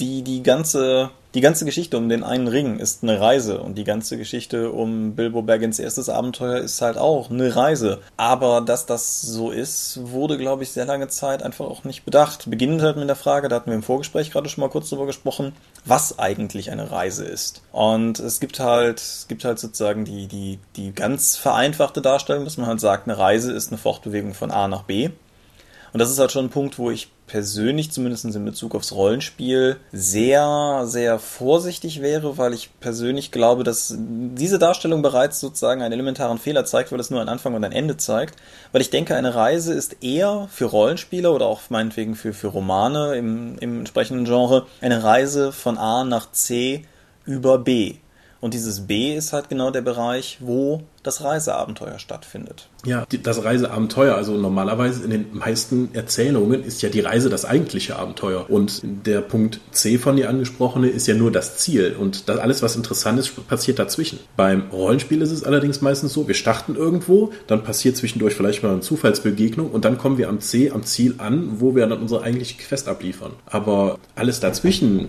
S2: Die, die ganze, die ganze Geschichte um den einen Ring ist eine Reise und die ganze Geschichte um Bilbo Baggins erstes Abenteuer ist halt auch eine Reise. Aber dass das so ist, wurde, glaube ich, sehr lange Zeit einfach auch nicht bedacht. Beginnend halt mit der Frage, da hatten wir im Vorgespräch gerade schon mal kurz drüber gesprochen, was eigentlich eine Reise ist. Und es gibt halt, es gibt halt sozusagen die, die, die ganz vereinfachte Darstellung, dass man halt sagt, eine Reise ist eine Fortbewegung von A nach B. Und das ist halt schon ein Punkt, wo ich persönlich, zumindest in Bezug aufs Rollenspiel, sehr, sehr vorsichtig wäre, weil ich persönlich glaube, dass diese Darstellung bereits sozusagen einen elementaren Fehler zeigt, weil es nur ein Anfang und ein Ende zeigt. Weil ich denke, eine Reise ist eher für Rollenspieler oder auch meinetwegen für, für Romane im, im entsprechenden Genre eine Reise von A nach C über B. Und dieses B ist halt genau der Bereich, wo das Reiseabenteuer stattfindet.
S3: Ja, das Reiseabenteuer, also normalerweise in den meisten Erzählungen ist ja die Reise das eigentliche Abenteuer. Und der Punkt C von dir angesprochene ist ja nur das Ziel. Und das, alles, was interessant ist, passiert dazwischen. Beim Rollenspiel ist es allerdings meistens so, wir starten irgendwo, dann passiert zwischendurch vielleicht mal eine Zufallsbegegnung und dann kommen wir am C, am Ziel an, wo wir dann unsere eigentliche Quest abliefern. Aber alles dazwischen,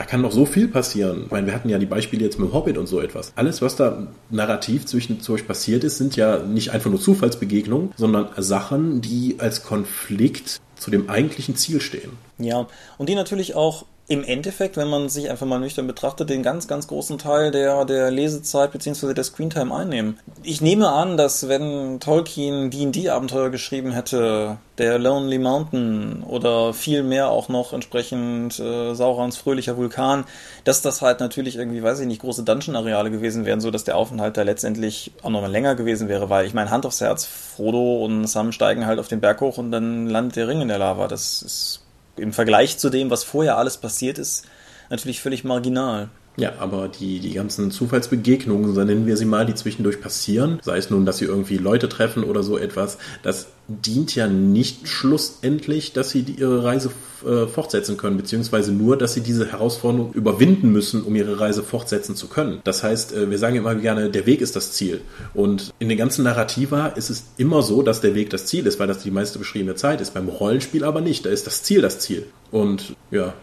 S3: da kann noch so viel passieren. Ich meine, wir hatten ja die Beispiele jetzt mit dem Hobbit und so etwas. Alles, was da narrativ zwischendurch passiert ist, sind ja nicht einfach nur Zufallsbegegnungen, sondern Sachen, die als Konflikt zu dem eigentlichen Ziel stehen.
S2: Ja, und die natürlich auch im Endeffekt, wenn man sich einfach mal nüchtern betrachtet, den ganz, ganz großen Teil der, der Lesezeit bzw. der Screentime einnehmen. Ich nehme an, dass wenn Tolkien D&D-Abenteuer geschrieben hätte, der Lonely Mountain oder viel mehr auch noch entsprechend äh, Saurons fröhlicher Vulkan, dass das halt natürlich irgendwie, weiß ich nicht, große Dungeon-Areale gewesen wären, so dass der Aufenthalt da letztendlich auch nochmal länger gewesen wäre, weil ich meine, Hand aufs Herz, Frodo und Sam steigen halt auf den Berg hoch und dann landet der Ring in der Lava. Das ist im Vergleich zu dem, was vorher alles passiert ist, natürlich völlig marginal.
S3: Ja, aber die, die ganzen Zufallsbegegnungen, so nennen wir sie mal, die zwischendurch passieren, sei es nun, dass sie irgendwie Leute treffen oder so etwas, das dient ja nicht schlussendlich, dass sie ihre Reise äh, fortsetzen können, beziehungsweise nur, dass sie diese Herausforderung überwinden müssen, um ihre Reise fortsetzen zu können. Das heißt, äh, wir sagen immer gerne, der Weg ist das Ziel. Und in den ganzen Narrativa ist es immer so, dass der Weg das Ziel ist, weil das die meiste beschriebene Zeit ist. Beim Rollenspiel aber nicht. Da ist das Ziel das Ziel. Und ja,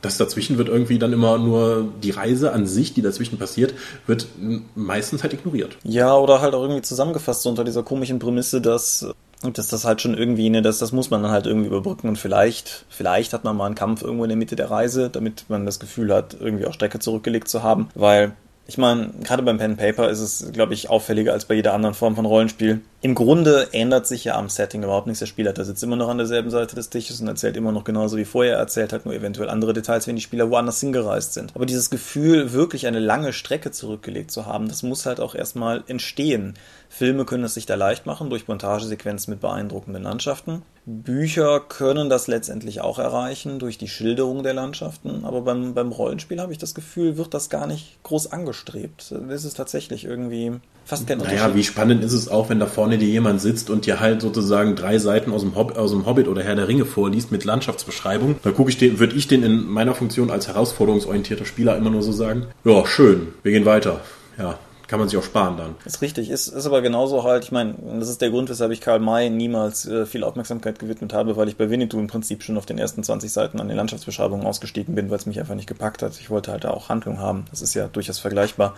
S3: das dazwischen wird irgendwie dann immer nur die Reise an sich, die dazwischen passiert, wird meistens halt ignoriert.
S2: Ja, oder halt auch irgendwie zusammengefasst so unter dieser komischen Prämisse, dass dass das halt schon irgendwie, ne, das, das muss man dann halt irgendwie überbrücken und vielleicht, vielleicht hat man mal einen Kampf irgendwo in der Mitte der Reise, damit man das Gefühl hat, irgendwie auch Strecke zurückgelegt zu haben, weil ich meine, gerade beim Pen Paper ist es, glaube ich, auffälliger als bei jeder anderen Form von Rollenspiel. Im Grunde ändert sich ja am Setting überhaupt nichts. Der Spielleiter sitzt immer noch an derselben Seite des Tisches und erzählt immer noch genauso wie vorher erzählt, hat nur eventuell andere Details, wenn die Spieler woanders hingereist sind. Aber dieses Gefühl, wirklich eine lange Strecke zurückgelegt zu haben, das muss halt auch erstmal entstehen. Filme können es sich da leicht machen durch Montagesequenzen mit beeindruckenden Landschaften. Bücher können das letztendlich auch erreichen durch die Schilderung der Landschaften, aber beim, beim Rollenspiel habe ich das Gefühl, wird das gar nicht groß angestrebt. Das ist tatsächlich irgendwie fast kein
S3: Unterschied. Naja, wie spannend ist es auch, wenn da vorne dir jemand sitzt und dir halt sozusagen drei Seiten aus dem, Hob aus dem Hobbit oder Herr der Ringe vorliest mit Landschaftsbeschreibung. Da gucke ich den, würde ich den in meiner Funktion als herausforderungsorientierter Spieler immer nur so sagen, ja, schön, wir gehen weiter. Ja, Kann man sich auch sparen dann.
S2: Ist richtig, ist, ist aber genauso halt, ich meine, das ist der Grund, weshalb ich Karl May niemals äh, viel Aufmerksamkeit gewidmet habe, weil ich bei Winnetou im Prinzip schon auf den ersten 20 Seiten an den Landschaftsbeschreibungen ausgestiegen bin, weil es mich einfach nicht gepackt hat. Ich wollte halt da auch Handlung haben. Das ist ja durchaus vergleichbar.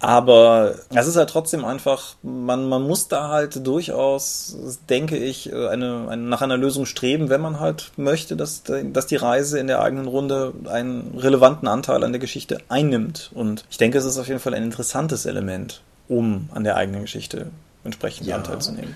S2: Aber es ist halt trotzdem einfach, man, man muss da halt durchaus, denke ich, eine, eine, nach einer Lösung streben, wenn man halt möchte, dass, dass die Reise in der eigenen Runde einen relevanten Anteil an der Geschichte einnimmt. Und ich denke, es ist auf jeden Fall ein interessantes Element, um an der eigenen Geschichte entsprechend ja, Anteil zu nehmen.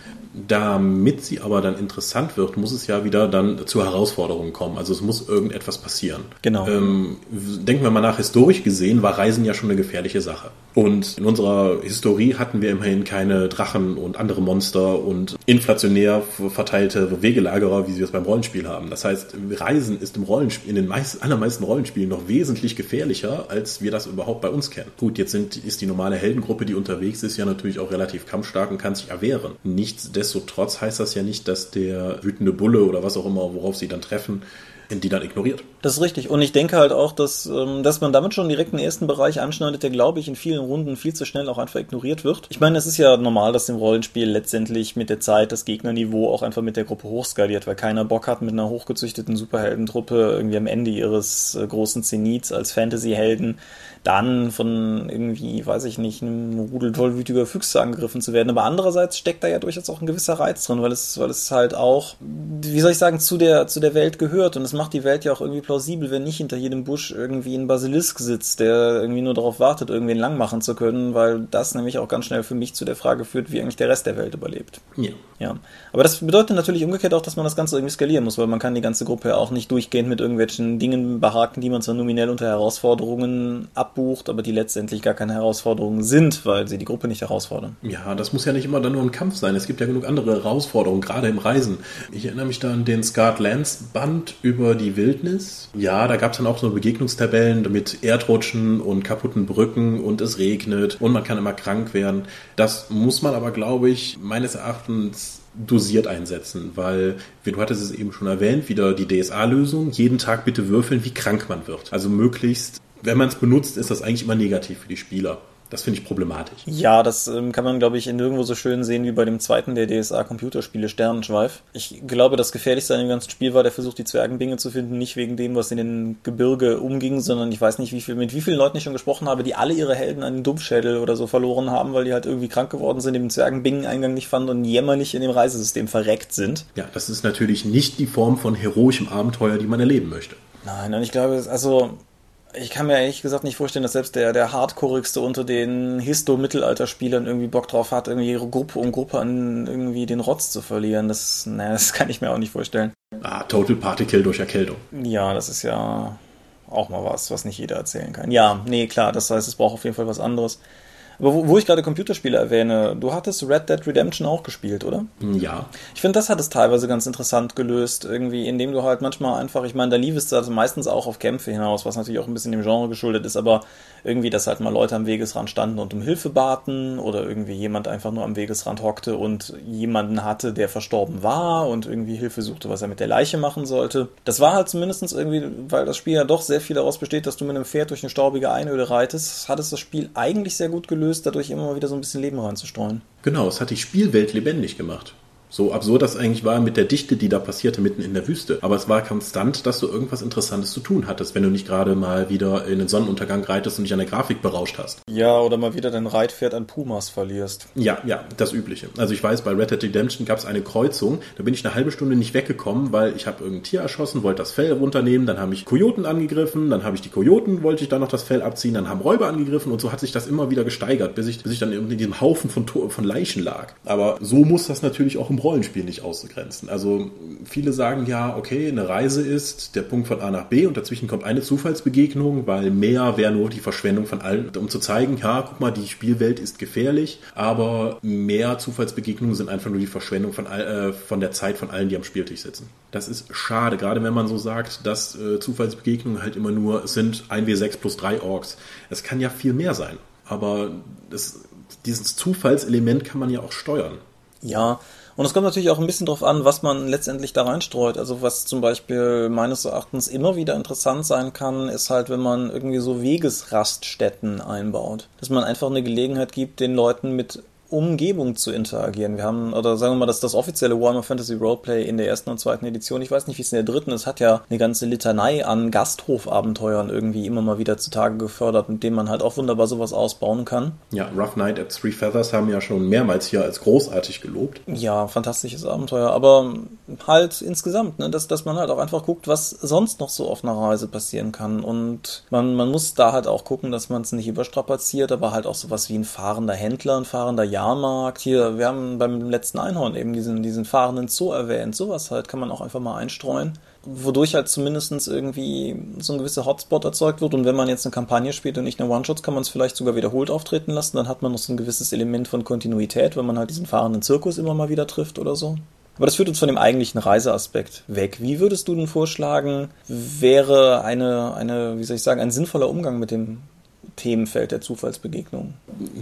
S3: Damit sie aber dann interessant wird, muss es ja wieder dann zu Herausforderungen kommen. Also es muss irgendetwas passieren.
S2: Genau.
S3: Ähm, denken wir mal nach, historisch gesehen war Reisen ja schon eine gefährliche Sache. Und in unserer Historie hatten wir immerhin keine Drachen und andere Monster und inflationär verteilte Wegelagerer, wie wir es beim Rollenspiel haben. Das heißt, Reisen ist im Rollenspiel, in den meisten, allermeisten Rollenspielen noch wesentlich gefährlicher, als wir das überhaupt bei uns kennen. Gut, jetzt sind, ist die normale Heldengruppe, die unterwegs ist, ja natürlich auch relativ kampfstark und kann sich erwehren. Nichtsdestotrotz heißt das ja nicht, dass der wütende Bulle oder was auch immer, worauf sie dann treffen, die dann ignoriert.
S2: Das ist richtig. Und ich denke halt auch, dass, ähm, dass man damit schon direkt den ersten Bereich anschneidet, der, glaube ich, in vielen Runden viel zu schnell auch einfach ignoriert wird. Ich meine, es ist ja normal, dass im Rollenspiel letztendlich mit der Zeit das Gegnerniveau auch einfach mit der Gruppe hochskaliert, weil keiner Bock hat, mit einer hochgezüchteten Superheldentruppe irgendwie am Ende ihres äh, großen Zenits als Fantasy-Helden dann von irgendwie, weiß ich nicht, einem Rudel tollwütiger Füchse angegriffen zu werden. Aber andererseits steckt da ja durchaus auch ein gewisser Reiz drin, weil es, weil es halt auch, wie soll ich sagen, zu der, zu der Welt gehört. Und es macht die Welt ja auch irgendwie plausibel, wenn nicht hinter jedem Busch irgendwie ein Basilisk sitzt, der irgendwie nur darauf wartet, irgendwen lang machen zu können, weil das nämlich auch ganz schnell für mich zu der Frage führt, wie eigentlich der Rest der Welt überlebt.
S3: Ja.
S2: Ja. Aber das bedeutet natürlich umgekehrt auch, dass man das Ganze irgendwie skalieren muss, weil man kann die ganze Gruppe ja auch nicht durchgehend mit irgendwelchen Dingen behaken, die man zwar nominell unter Herausforderungen abbucht, aber die letztendlich gar keine Herausforderungen sind, weil sie die Gruppe nicht herausfordern.
S3: Ja, das muss ja nicht immer dann nur ein Kampf sein. Es gibt ja genug andere Herausforderungen, gerade im Reisen. Ich erinnere mich da an den Scarred Lands Band über die Wildnis. Ja, da gab es dann auch so Begegnungstabellen mit Erdrutschen und kaputten Brücken und es regnet und man kann immer krank werden. Das muss man aber, glaube ich, meines Erachtens dosiert einsetzen, weil, wie du hattest es eben schon erwähnt, wieder die DSA-Lösung, jeden Tag bitte würfeln, wie krank man wird. Also möglichst, wenn man es benutzt, ist das eigentlich immer negativ für die Spieler. Das finde ich problematisch.
S2: Ja, das ähm, kann man, glaube ich, in nirgendwo so schön sehen wie bei dem zweiten der DSA-Computerspiele, Sternenschweif. Ich glaube, das Gefährlichste an dem ganzen Spiel war der Versuch, die Zwergenbinge zu finden, nicht wegen dem, was in den Gebirge umging, sondern ich weiß nicht, wie viel, mit wie vielen Leuten ich schon gesprochen habe, die alle ihre Helden an den Dumpfschädel oder so verloren haben, weil die halt irgendwie krank geworden sind, den Zwergenbingen-Eingang nicht fanden und jämmerlich in dem Reisesystem verreckt sind.
S3: Ja, das ist natürlich nicht die Form von heroischem Abenteuer, die man erleben möchte.
S2: Nein, und ich glaube, also ich kann mir ehrlich gesagt nicht vorstellen, dass selbst der, der hardcoreigste unter den Histo-Mittelalterspielern irgendwie Bock drauf hat, irgendwie ihre Gruppe um Gruppe an irgendwie den Rotz zu verlieren. Das, naja, das kann ich mir auch nicht vorstellen.
S3: Ah, Total Particle durch Erkältung.
S2: Ja, das ist ja auch mal was, was nicht jeder erzählen kann. Ja, nee, klar, das heißt, es braucht auf jeden Fall was anderes. Aber wo, wo ich gerade Computerspiele erwähne, du hattest Red Dead Redemption auch gespielt, oder?
S3: Ja.
S2: Ich finde, das hat es teilweise ganz interessant gelöst, irgendwie, indem du halt manchmal einfach, ich meine, da lief es also meistens auch auf Kämpfe hinaus, was natürlich auch ein bisschen dem Genre geschuldet ist, aber irgendwie, dass halt mal Leute am Wegesrand standen und um Hilfe baten oder irgendwie jemand einfach nur am Wegesrand hockte und jemanden hatte, der verstorben war und irgendwie Hilfe suchte, was er mit der Leiche machen sollte. Das war halt zumindest irgendwie, weil das Spiel ja doch sehr viel daraus besteht, dass du mit einem Pferd durch eine staubige Einöde reitest, hat es das Spiel eigentlich sehr gut gelöst, dadurch immer wieder so ein bisschen Leben reinzustreuen.
S3: Genau, es hat die Spielwelt lebendig gemacht. So absurd das eigentlich war mit der Dichte, die da passierte mitten in der Wüste. Aber es war konstant, dass du irgendwas Interessantes zu tun hattest, wenn du nicht gerade mal wieder in den Sonnenuntergang reitest und dich an der Grafik berauscht hast.
S2: Ja, oder mal wieder dein Reitpferd an Pumas verlierst.
S3: Ja, ja, das Übliche. Also ich weiß, bei Red Dead Redemption gab es eine Kreuzung, da bin ich eine halbe Stunde nicht weggekommen, weil ich habe irgendein Tier erschossen, wollte das Fell runternehmen, dann habe ich Kojoten angegriffen, dann habe ich die Kojoten, wollte ich dann noch das Fell abziehen, dann haben Räuber angegriffen und so hat sich das immer wieder gesteigert, bis ich, bis ich dann in diesem Haufen von, von Leichen lag. Aber so muss das natürlich auch im Rollenspiel nicht auszugrenzen. Also viele sagen ja, okay, eine Reise ist der Punkt von A nach B und dazwischen kommt eine Zufallsbegegnung, weil mehr wäre nur die Verschwendung von allen, um zu zeigen, ja, guck mal, die Spielwelt ist gefährlich, aber mehr Zufallsbegegnungen sind einfach nur die Verschwendung von, äh, von der Zeit von allen, die am Spieltisch sitzen. Das ist schade, gerade wenn man so sagt, dass äh, Zufallsbegegnungen halt immer nur sind 1W6 plus 3 Orks. Es kann ja viel mehr sein, aber das, dieses Zufallselement kann man ja auch steuern.
S2: Ja, Und es kommt natürlich auch ein bisschen drauf an, was man letztendlich da reinstreut. Also was zum Beispiel meines Erachtens immer wieder interessant sein kann, ist halt, wenn man irgendwie so Wegesraststätten einbaut. Dass man einfach eine Gelegenheit gibt, den Leuten mit Umgebung zu interagieren. Wir haben, oder sagen wir mal, dass das offizielle Warhammer Fantasy Roleplay in der ersten und zweiten Edition, ich weiß nicht, wie es in der dritten ist, hat ja eine ganze Litanei an Gasthofabenteuern irgendwie immer mal wieder zutage gefördert, mit denen man halt auch wunderbar sowas ausbauen kann.
S3: Ja, Rough Night at Three Feathers haben ja schon mehrmals hier als großartig gelobt.
S2: Ja, fantastisches Abenteuer, aber halt insgesamt, ne, dass, dass man halt auch einfach guckt, was sonst noch so auf einer Reise passieren kann und man, man muss da halt auch gucken, dass man es nicht überstrapaziert, aber halt auch sowas wie ein fahrender Händler, ein fahrender Jahr Jahrmarkt. Hier, wir haben beim letzten Einhorn eben diesen, diesen fahrenden Zoo erwähnt. Sowas halt kann man auch einfach mal einstreuen. Wodurch halt zumindest irgendwie so ein gewisser Hotspot erzeugt wird. Und wenn man jetzt eine Kampagne spielt und nicht eine One-Shots, kann man es vielleicht sogar wiederholt auftreten lassen. Dann hat man noch so ein gewisses Element von Kontinuität, wenn man halt diesen fahrenden Zirkus immer mal wieder trifft oder so. Aber das führt uns von dem eigentlichen Reiseaspekt weg. Wie würdest du denn vorschlagen, wäre eine, eine, wie soll ich sagen, ein sinnvoller Umgang mit dem Themenfeld der Zufallsbegegnung.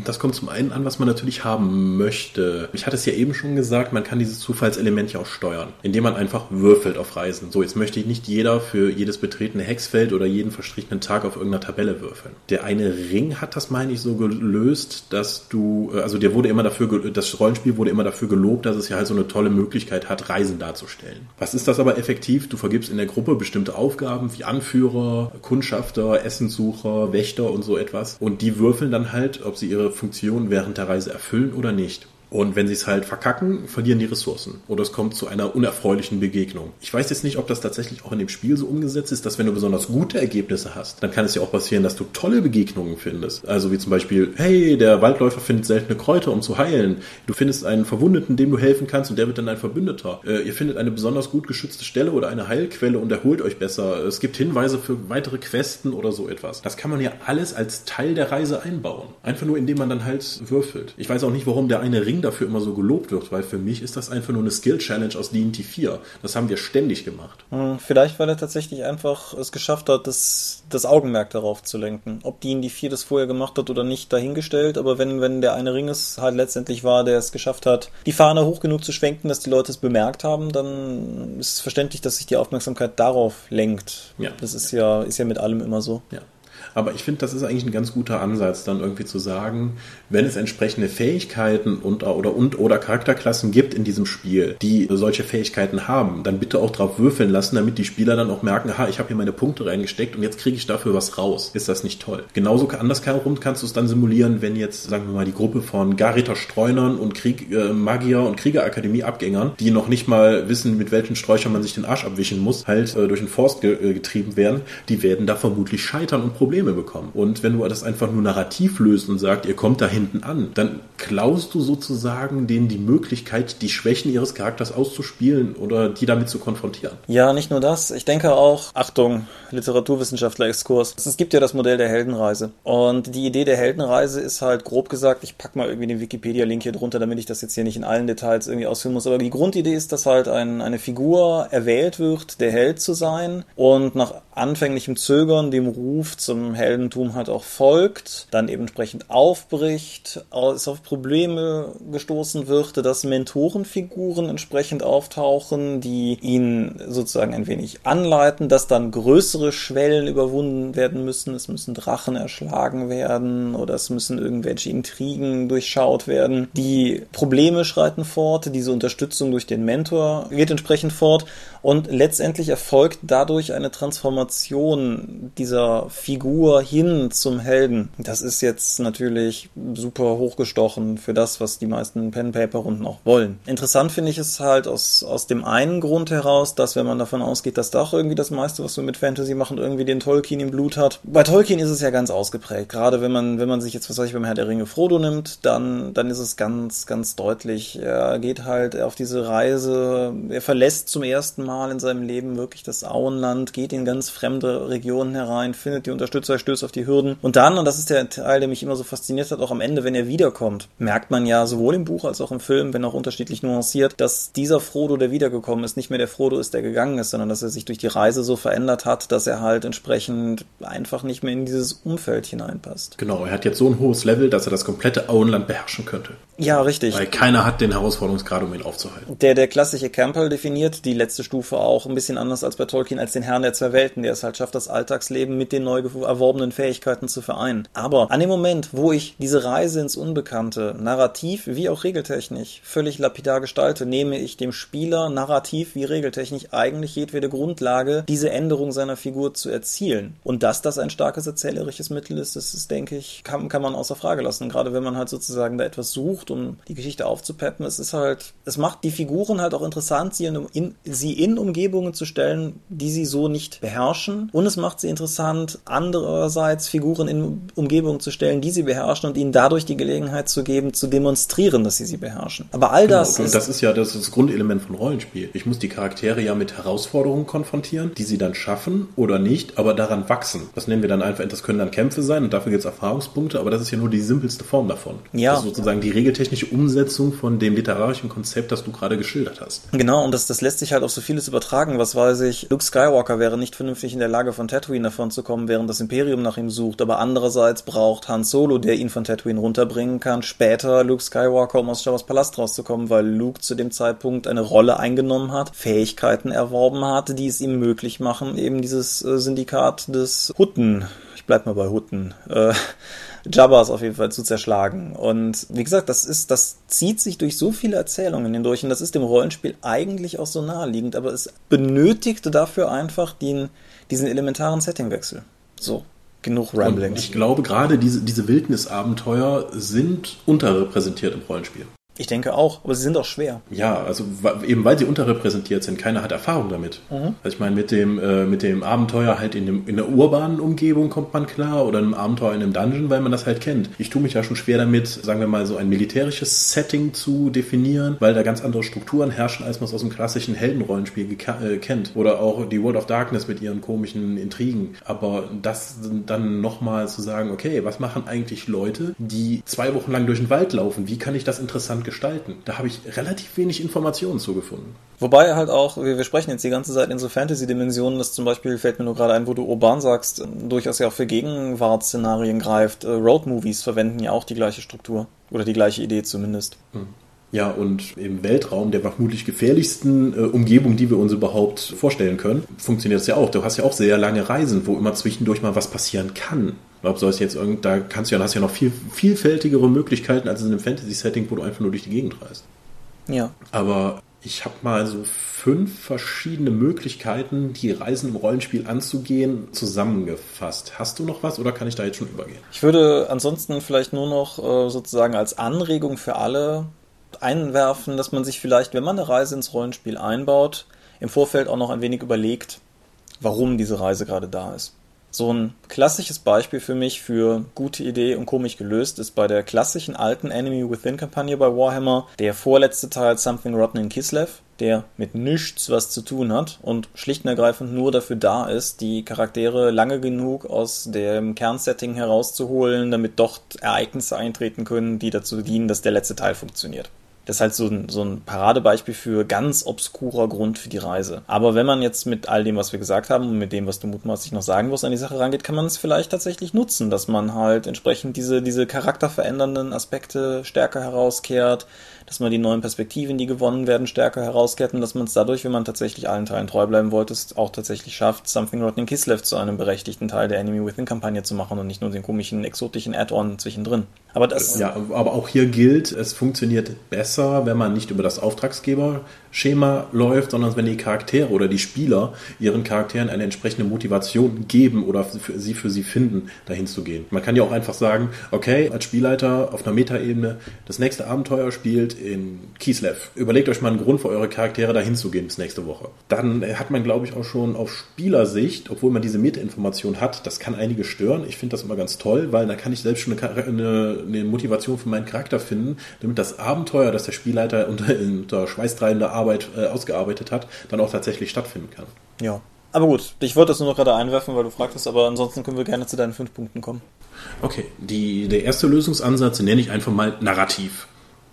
S3: Das kommt zum einen an, was man natürlich haben möchte. Ich hatte es ja eben schon gesagt, man kann dieses Zufallselement ja auch steuern, indem man einfach würfelt auf Reisen. So, jetzt möchte ich nicht jeder für jedes betretene Hexfeld oder jeden verstrichenen Tag auf irgendeiner Tabelle würfeln. Der eine Ring hat das, meine ich, so gelöst, dass du, äh, also der wurde immer dafür, das Rollenspiel wurde immer dafür gelobt, dass es ja halt so eine tolle Möglichkeit hat, Reisen darzustellen. Was ist das aber effektiv? Du vergibst in der Gruppe bestimmte Aufgaben wie Anführer, Kundschafter, Essenssucher, Wächter und so etwas. Und die würfeln dann halt, ob sie ihre Funktion während der Reise erfüllen oder nicht. Und wenn sie es halt verkacken, verlieren die Ressourcen. Oder es kommt zu einer unerfreulichen Begegnung. Ich weiß jetzt nicht, ob das tatsächlich auch in dem Spiel so umgesetzt ist, dass wenn du besonders gute Ergebnisse hast, dann kann es ja auch passieren, dass du tolle Begegnungen findest. Also wie zum Beispiel, hey, der Waldläufer findet seltene Kräuter, um zu heilen. Du findest einen Verwundeten, dem du helfen kannst und der wird dann ein Verbündeter. Äh, ihr findet eine besonders gut geschützte Stelle oder eine Heilquelle und erholt euch besser. Es gibt Hinweise für weitere Questen oder so etwas. Das kann man ja alles als Teil der Reise einbauen. Einfach nur, indem man dann halt würfelt. Ich weiß auch nicht, warum der eine Ring dafür immer so gelobt wird, weil für mich ist das einfach nur eine Skill-Challenge aus D&T 4. Das haben wir ständig gemacht.
S2: Hm, vielleicht, weil er tatsächlich einfach es geschafft hat, das, das Augenmerk darauf zu lenken. Ob D&D 4 das vorher gemacht hat oder nicht, dahingestellt, aber wenn, wenn der eine Ring es halt letztendlich war, der es geschafft hat, die Fahne hoch genug zu schwenken, dass die Leute es bemerkt haben, dann ist es verständlich, dass sich die Aufmerksamkeit darauf lenkt. Ja. Das ist ja, ist ja mit allem immer so.
S3: Ja. Aber ich finde, das ist eigentlich ein ganz guter Ansatz, dann irgendwie zu sagen, wenn es entsprechende Fähigkeiten und oder und oder Charakterklassen gibt in diesem Spiel, die solche Fähigkeiten haben, dann bitte auch drauf würfeln lassen, damit die Spieler dann auch merken, aha, ich habe hier meine Punkte reingesteckt und jetzt kriege ich dafür was raus. Ist das nicht toll? Genauso anders herum kannst du es dann simulieren, wenn jetzt, sagen wir mal, die Gruppe von Gariter Streunern und Krieg, äh, Magier und Kriegerakademie Abgängern, die noch nicht mal wissen, mit welchen Sträuchern man sich den Arsch abwischen muss, halt äh, durch den Forst ge äh, getrieben werden, die werden da vermutlich scheitern und Probleme Probleme bekommen. Und wenn du das einfach nur narrativ löst und sagst, ihr kommt da hinten an, dann klaust du sozusagen denen die Möglichkeit, die Schwächen ihres Charakters auszuspielen oder die damit zu konfrontieren.
S2: Ja, nicht nur das. Ich denke auch, Achtung, Literaturwissenschaftler-Exkurs. Es gibt ja das Modell der Heldenreise. Und die Idee der Heldenreise ist halt grob gesagt, ich packe mal irgendwie den Wikipedia-Link hier drunter, damit ich das jetzt hier nicht in allen Details irgendwie ausführen muss. Aber die Grundidee ist, dass halt ein, eine Figur erwählt wird, der Held zu sein und nach anfänglichem Zögern dem Ruf zum Heldentum halt auch folgt, dann entsprechend aufbricht, es auf Probleme gestoßen wird, dass Mentorenfiguren entsprechend auftauchen, die ihn sozusagen ein wenig anleiten, dass dann größere Schwellen überwunden werden müssen, es müssen Drachen erschlagen werden oder es müssen irgendwelche Intrigen durchschaut werden. Die Probleme schreiten fort, diese Unterstützung durch den Mentor geht entsprechend fort und letztendlich erfolgt dadurch eine Transformation dieser Figur hin zum Helden. Das ist jetzt natürlich super hochgestochen für das, was die meisten Pen-Paper-Runden auch wollen. Interessant finde ich es halt aus, aus dem einen Grund heraus, dass wenn man davon ausgeht, dass doch irgendwie das meiste, was wir mit Fantasy machen, irgendwie den Tolkien im Blut hat. Bei Tolkien ist es ja ganz ausgeprägt. Gerade wenn man, wenn man sich jetzt, was weiß ich, beim Herr der Ringe Frodo nimmt, dann, dann ist es ganz, ganz deutlich. Er geht halt auf diese Reise, er verlässt zum ersten Mal in seinem Leben wirklich das Auenland, geht in ganz fremde Regionen herein, findet die Unterstützung Unterstützer, stößt auf die Hürden. Und dann, und das ist der Teil, der mich immer so fasziniert hat, auch am Ende, wenn er wiederkommt, merkt man ja sowohl im Buch als auch im Film, wenn auch unterschiedlich nuanciert, dass dieser Frodo, der wiedergekommen ist, nicht mehr der Frodo ist, der gegangen ist, sondern dass er sich durch die Reise so verändert hat, dass er halt entsprechend einfach nicht mehr in dieses Umfeld hineinpasst.
S3: Genau, er hat jetzt so ein hohes Level, dass er das komplette Auenland beherrschen könnte.
S2: Ja, richtig.
S3: Weil keiner hat den Herausforderungsgrad, um ihn aufzuhalten.
S2: Der, der klassische Campbell definiert die letzte Stufe auch ein bisschen anders als bei Tolkien als den Herrn der zwei Welten, der es halt schafft, das Alltagsleben mit den neu erworbenen Fähigkeiten zu vereinen. Aber an dem Moment, wo ich diese Reise ins Unbekannte narrativ wie auch regeltechnisch völlig lapidar gestalte, nehme ich dem Spieler narrativ wie regeltechnisch eigentlich jedwede Grundlage, diese Änderung seiner Figur zu erzielen. Und dass das ein starkes erzählerisches Mittel ist, das ist, denke ich, kann, kann man außer Frage lassen. Gerade wenn man halt sozusagen da etwas sucht, um die Geschichte aufzupeppen, es ist halt, es macht die Figuren halt auch interessant, sie in, in, sie in Umgebungen zu stellen, die sie so nicht beherrschen. Und es macht sie interessant, andererseits Figuren in Umgebungen zu stellen, die sie beherrschen und ihnen dadurch die Gelegenheit zu geben, zu demonstrieren, dass sie sie beherrschen. Aber all das
S3: genau, und das ist ja das, ist das Grundelement von Rollenspiel. Ich muss die Charaktere ja mit Herausforderungen konfrontieren, die sie dann schaffen oder nicht, aber daran wachsen. Das nennen wir dann einfach, das können dann Kämpfe sein und dafür gibt es Erfahrungspunkte, aber das ist ja nur die simpelste Form davon.
S2: Ja.
S3: Das ist sozusagen die regeltechnische Umsetzung von dem literarischen Konzept, das du gerade geschildert hast.
S2: Genau, und das, das lässt sich halt auf so vieles übertragen. Was weiß ich, Luke Skywalker wäre nicht vernünftig in der Lage, von Tatooine davon zu kommen, während das Imperium nach ihm sucht, aber andererseits braucht Han Solo, der ihn von Tatooine runterbringen kann, später Luke Skywalker, um aus Jabba's Palast rauszukommen, weil Luke zu dem Zeitpunkt eine Rolle eingenommen hat, Fähigkeiten erworben hat, die es ihm möglich machen, eben dieses äh, Syndikat des Hutten, ich bleib mal bei Hutten, äh, Jabbas auf jeden Fall zu zerschlagen. Und wie gesagt, das ist, das zieht sich durch so viele Erzählungen hindurch und das ist dem Rollenspiel eigentlich auch so naheliegend, aber es benötigte dafür einfach den, diesen elementaren Settingwechsel. So. Genug Rambling.
S3: ich glaube, gerade diese, diese Wildnisabenteuer sind unterrepräsentiert im Rollenspiel.
S2: Ich denke auch, aber sie sind auch schwer.
S3: Ja, also eben weil sie unterrepräsentiert sind, keiner hat Erfahrung damit. Mhm. Also ich meine, mit dem, äh, mit dem Abenteuer halt in, dem, in der urbanen Umgebung kommt man klar oder einem Abenteuer in einem Dungeon, weil man das halt kennt. Ich tue mich ja schon schwer damit, sagen wir mal, so ein militärisches Setting zu definieren, weil da ganz andere Strukturen herrschen, als man es aus dem klassischen Heldenrollenspiel äh, kennt. Oder auch die World of Darkness mit ihren komischen Intrigen. Aber das dann nochmal zu sagen, okay, was machen eigentlich Leute, die zwei Wochen lang durch den Wald laufen? Wie kann ich das interessant gestalten. Da habe ich relativ wenig Informationen zugefunden.
S2: Wobei halt auch, wir sprechen jetzt die ganze Zeit in so Fantasy-Dimensionen, das zum Beispiel fällt mir nur gerade ein, wo du urban sagst, durchaus ja auch für Gegenwartsszenarien greift. Äh, Road-Movies verwenden ja auch die gleiche Struktur. Oder die gleiche Idee zumindest.
S3: Ja, und im Weltraum, der vermutlich gefährlichsten äh, Umgebung, die wir uns überhaupt vorstellen können, funktioniert es ja auch. Du hast ja auch sehr lange Reisen, wo immer zwischendurch mal was passieren kann. Ob soll es jetzt irgend, da kannst du ja, hast ja noch viel vielfältigere Möglichkeiten als in einem Fantasy-Setting, wo du einfach nur durch die Gegend reist.
S2: Ja.
S3: Aber ich habe mal so fünf verschiedene Möglichkeiten, die Reisen im Rollenspiel anzugehen, zusammengefasst. Hast du noch was oder kann ich da jetzt schon übergehen?
S2: Ich würde ansonsten vielleicht nur noch äh, sozusagen als Anregung für alle einwerfen, dass man sich vielleicht, wenn man eine Reise ins Rollenspiel einbaut, im Vorfeld auch noch ein wenig überlegt, warum diese Reise gerade da ist. So ein klassisches Beispiel für mich für gute Idee und komisch gelöst ist bei der klassischen alten Enemy Within Kampagne bei Warhammer der vorletzte Teil Something Rotten in Kislev, der mit nichts was zu tun hat und schlicht und ergreifend nur dafür da ist, die Charaktere lange genug aus dem Kernsetting herauszuholen, damit dort Ereignisse eintreten können, die dazu dienen, dass der letzte Teil funktioniert. Das ist halt so ein, so ein Paradebeispiel für ganz obskurer Grund für die Reise. Aber wenn man jetzt mit all dem, was wir gesagt haben und mit dem, was du mutmaßlich noch sagen wirst, an die Sache rangeht, kann man es vielleicht tatsächlich nutzen, dass man halt entsprechend diese, diese charakterverändernden Aspekte stärker herauskehrt, dass man die neuen Perspektiven, die gewonnen werden, stärker herausketten, dass man es dadurch, wenn man tatsächlich allen Teilen treu bleiben wollte, auch tatsächlich schafft, Something Rotten in Kislev zu einem berechtigten Teil der Enemy Within Kampagne zu machen und nicht nur den komischen, exotischen Add-on zwischendrin.
S3: Aber das. Ja, aber auch hier gilt, es funktioniert besser, wenn man nicht über das Auftragsgeberschema läuft, sondern wenn die Charaktere oder die Spieler ihren Charakteren eine entsprechende Motivation geben oder für sie für sie finden, dahin zu gehen. Man kann ja auch einfach sagen, okay, als Spielleiter auf einer Metaebene, das nächste Abenteuer spielt in Kislev. Überlegt euch mal einen Grund für eure Charaktere dahin zu gehen bis nächste Woche. Dann hat man, glaube ich, auch schon auf Spielersicht, obwohl man diese Meta-Information hat, das kann einige stören. Ich finde das immer ganz toll, weil da kann ich selbst schon eine, eine eine Motivation für meinen Charakter finden, damit das Abenteuer, das der Spielleiter unter, unter schweißtreibender Arbeit äh, ausgearbeitet hat, dann auch tatsächlich stattfinden kann.
S2: Ja. Aber gut, ich wollte das nur noch gerade einwerfen, weil du fragtest, aber ansonsten können wir gerne zu deinen fünf Punkten kommen.
S3: Okay, die, der erste Lösungsansatz den nenne ich einfach mal Narrativ.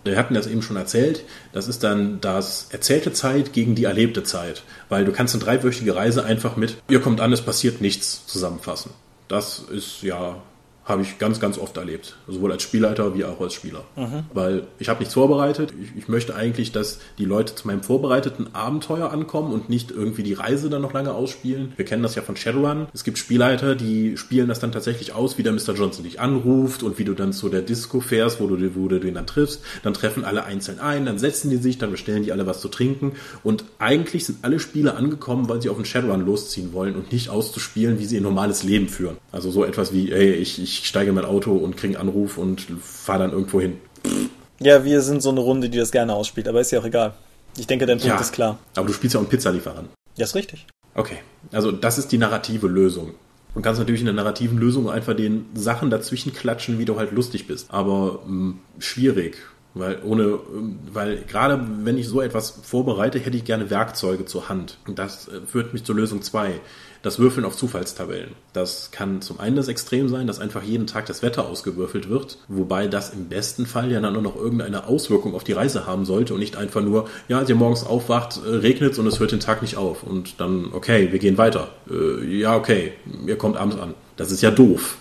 S3: Wir hatten das eben schon erzählt. Das ist dann das erzählte Zeit gegen die erlebte Zeit. Weil du kannst eine dreiwöchige Reise einfach mit, ihr kommt an, es passiert nichts zusammenfassen. Das ist ja habe ich ganz, ganz oft erlebt. Sowohl als Spielleiter wie auch als Spieler. Mhm. Weil ich habe nichts vorbereitet. Ich, ich, möchte eigentlich, dass die Leute zu meinem vorbereiteten Abenteuer ankommen und nicht irgendwie die Reise dann noch lange ausspielen. Wir kennen das ja von Shadowrun. Es gibt Spielleiter, die spielen das dann tatsächlich aus, wie der Mr. Johnson dich anruft und wie du dann zu der Disco fährst, wo du, wo du den dann triffst. Dann treffen alle einzeln ein, dann setzen die sich, dann bestellen die alle was zu trinken. Und eigentlich sind alle Spieler angekommen, weil sie auf den Shadowrun losziehen wollen und nicht auszuspielen, wie sie ihr normales Leben führen. Also so etwas wie, ey, ich, ich ich steige in mein Auto und kriege einen Anruf und fahre dann irgendwo hin.
S2: Ja, wir sind so eine Runde, die das gerne ausspielt, aber ist ja auch egal. Ich denke, dein Punkt
S3: ja,
S2: ist klar.
S3: Aber du spielst ja auch einen Pizzalieferant.
S2: Ja, ist richtig.
S3: Okay, also das ist die narrative Lösung. Du kannst natürlich in der narrativen Lösung einfach den Sachen dazwischen klatschen, wie du halt lustig bist. Aber mh, hm, schwierig. Weil ohne, weil gerade wenn ich so etwas vorbereite, hätte ich gerne Werkzeuge zur Hand. Und das äh, führt mich zur Lösung 2 das Würfeln auf Zufallstabellen. Das kann zum einen das Extrem sein, dass einfach jeden Tag das Wetter ausgewürfelt wird, wobei das im besten Fall ja dann nur noch irgendeine Auswirkung auf die Reise haben sollte und nicht einfach nur, ja, als ihr morgens aufwacht, äh, regnet es und es hört den Tag nicht auf und dann, okay, wir gehen weiter. Äh, ja, okay, ihr kommt abends an. Das ist ja doof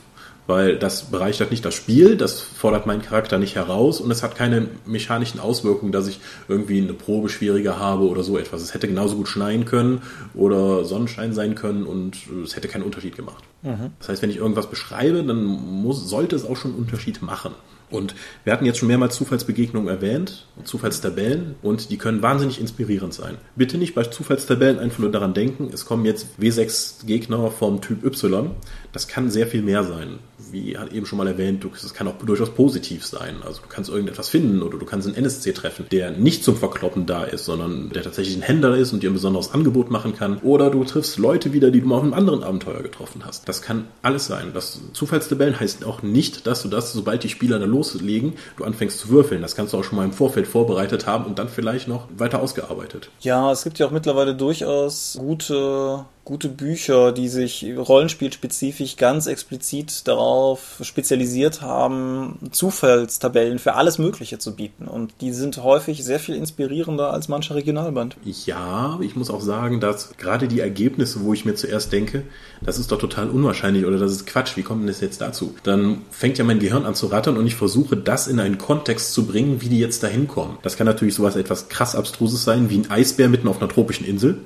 S3: weil das bereichert nicht das Spiel, das fordert meinen Charakter nicht heraus und es hat keine mechanischen Auswirkungen, dass ich irgendwie eine Probe schwieriger habe oder so etwas. Es hätte genauso gut schneien können oder Sonnenschein sein können und es hätte keinen Unterschied gemacht. Mhm. Das heißt, wenn ich irgendwas beschreibe, dann muss, sollte es auch schon einen Unterschied machen. Und wir hatten jetzt schon mehrmals Zufallsbegegnungen erwähnt, Zufallstabellen, und die können wahnsinnig inspirierend sein. Bitte nicht bei Zufallstabellen einfach nur daran denken, es kommen jetzt W6 Gegner vom Typ Y. Das kann sehr viel mehr sein wie eben schon mal erwähnt, es kann auch durchaus positiv sein. Also du kannst irgendetwas finden oder du kannst einen NSC treffen, der nicht zum Verkloppen da ist, sondern der tatsächlich ein Händler ist und dir ein besonderes Angebot machen kann. Oder du triffst Leute wieder, die du mal auf einem anderen Abenteuer getroffen hast. Das kann alles sein. Das Zufallstabellen heißt auch nicht, dass du das, sobald die Spieler da loslegen, du anfängst zu würfeln. Das kannst du auch schon mal im Vorfeld vorbereitet haben und dann vielleicht noch weiter ausgearbeitet.
S2: Ja, es gibt ja auch mittlerweile durchaus gute gute Bücher, die sich rollenspielspezifisch ganz explizit darauf spezialisiert haben, Zufallstabellen für alles Mögliche zu bieten. Und die sind häufig sehr viel inspirierender als mancher Regionalband.
S3: Ja, ich muss auch sagen, dass gerade die Ergebnisse, wo ich mir zuerst denke, das ist doch total unwahrscheinlich oder das ist Quatsch, wie kommt denn das jetzt dazu? Dann fängt ja mein Gehirn an zu rattern und ich versuche das in einen Kontext zu bringen, wie die jetzt da hinkommen. Das kann natürlich sowas etwas krass Abstruses sein, wie ein Eisbär mitten auf einer tropischen Insel.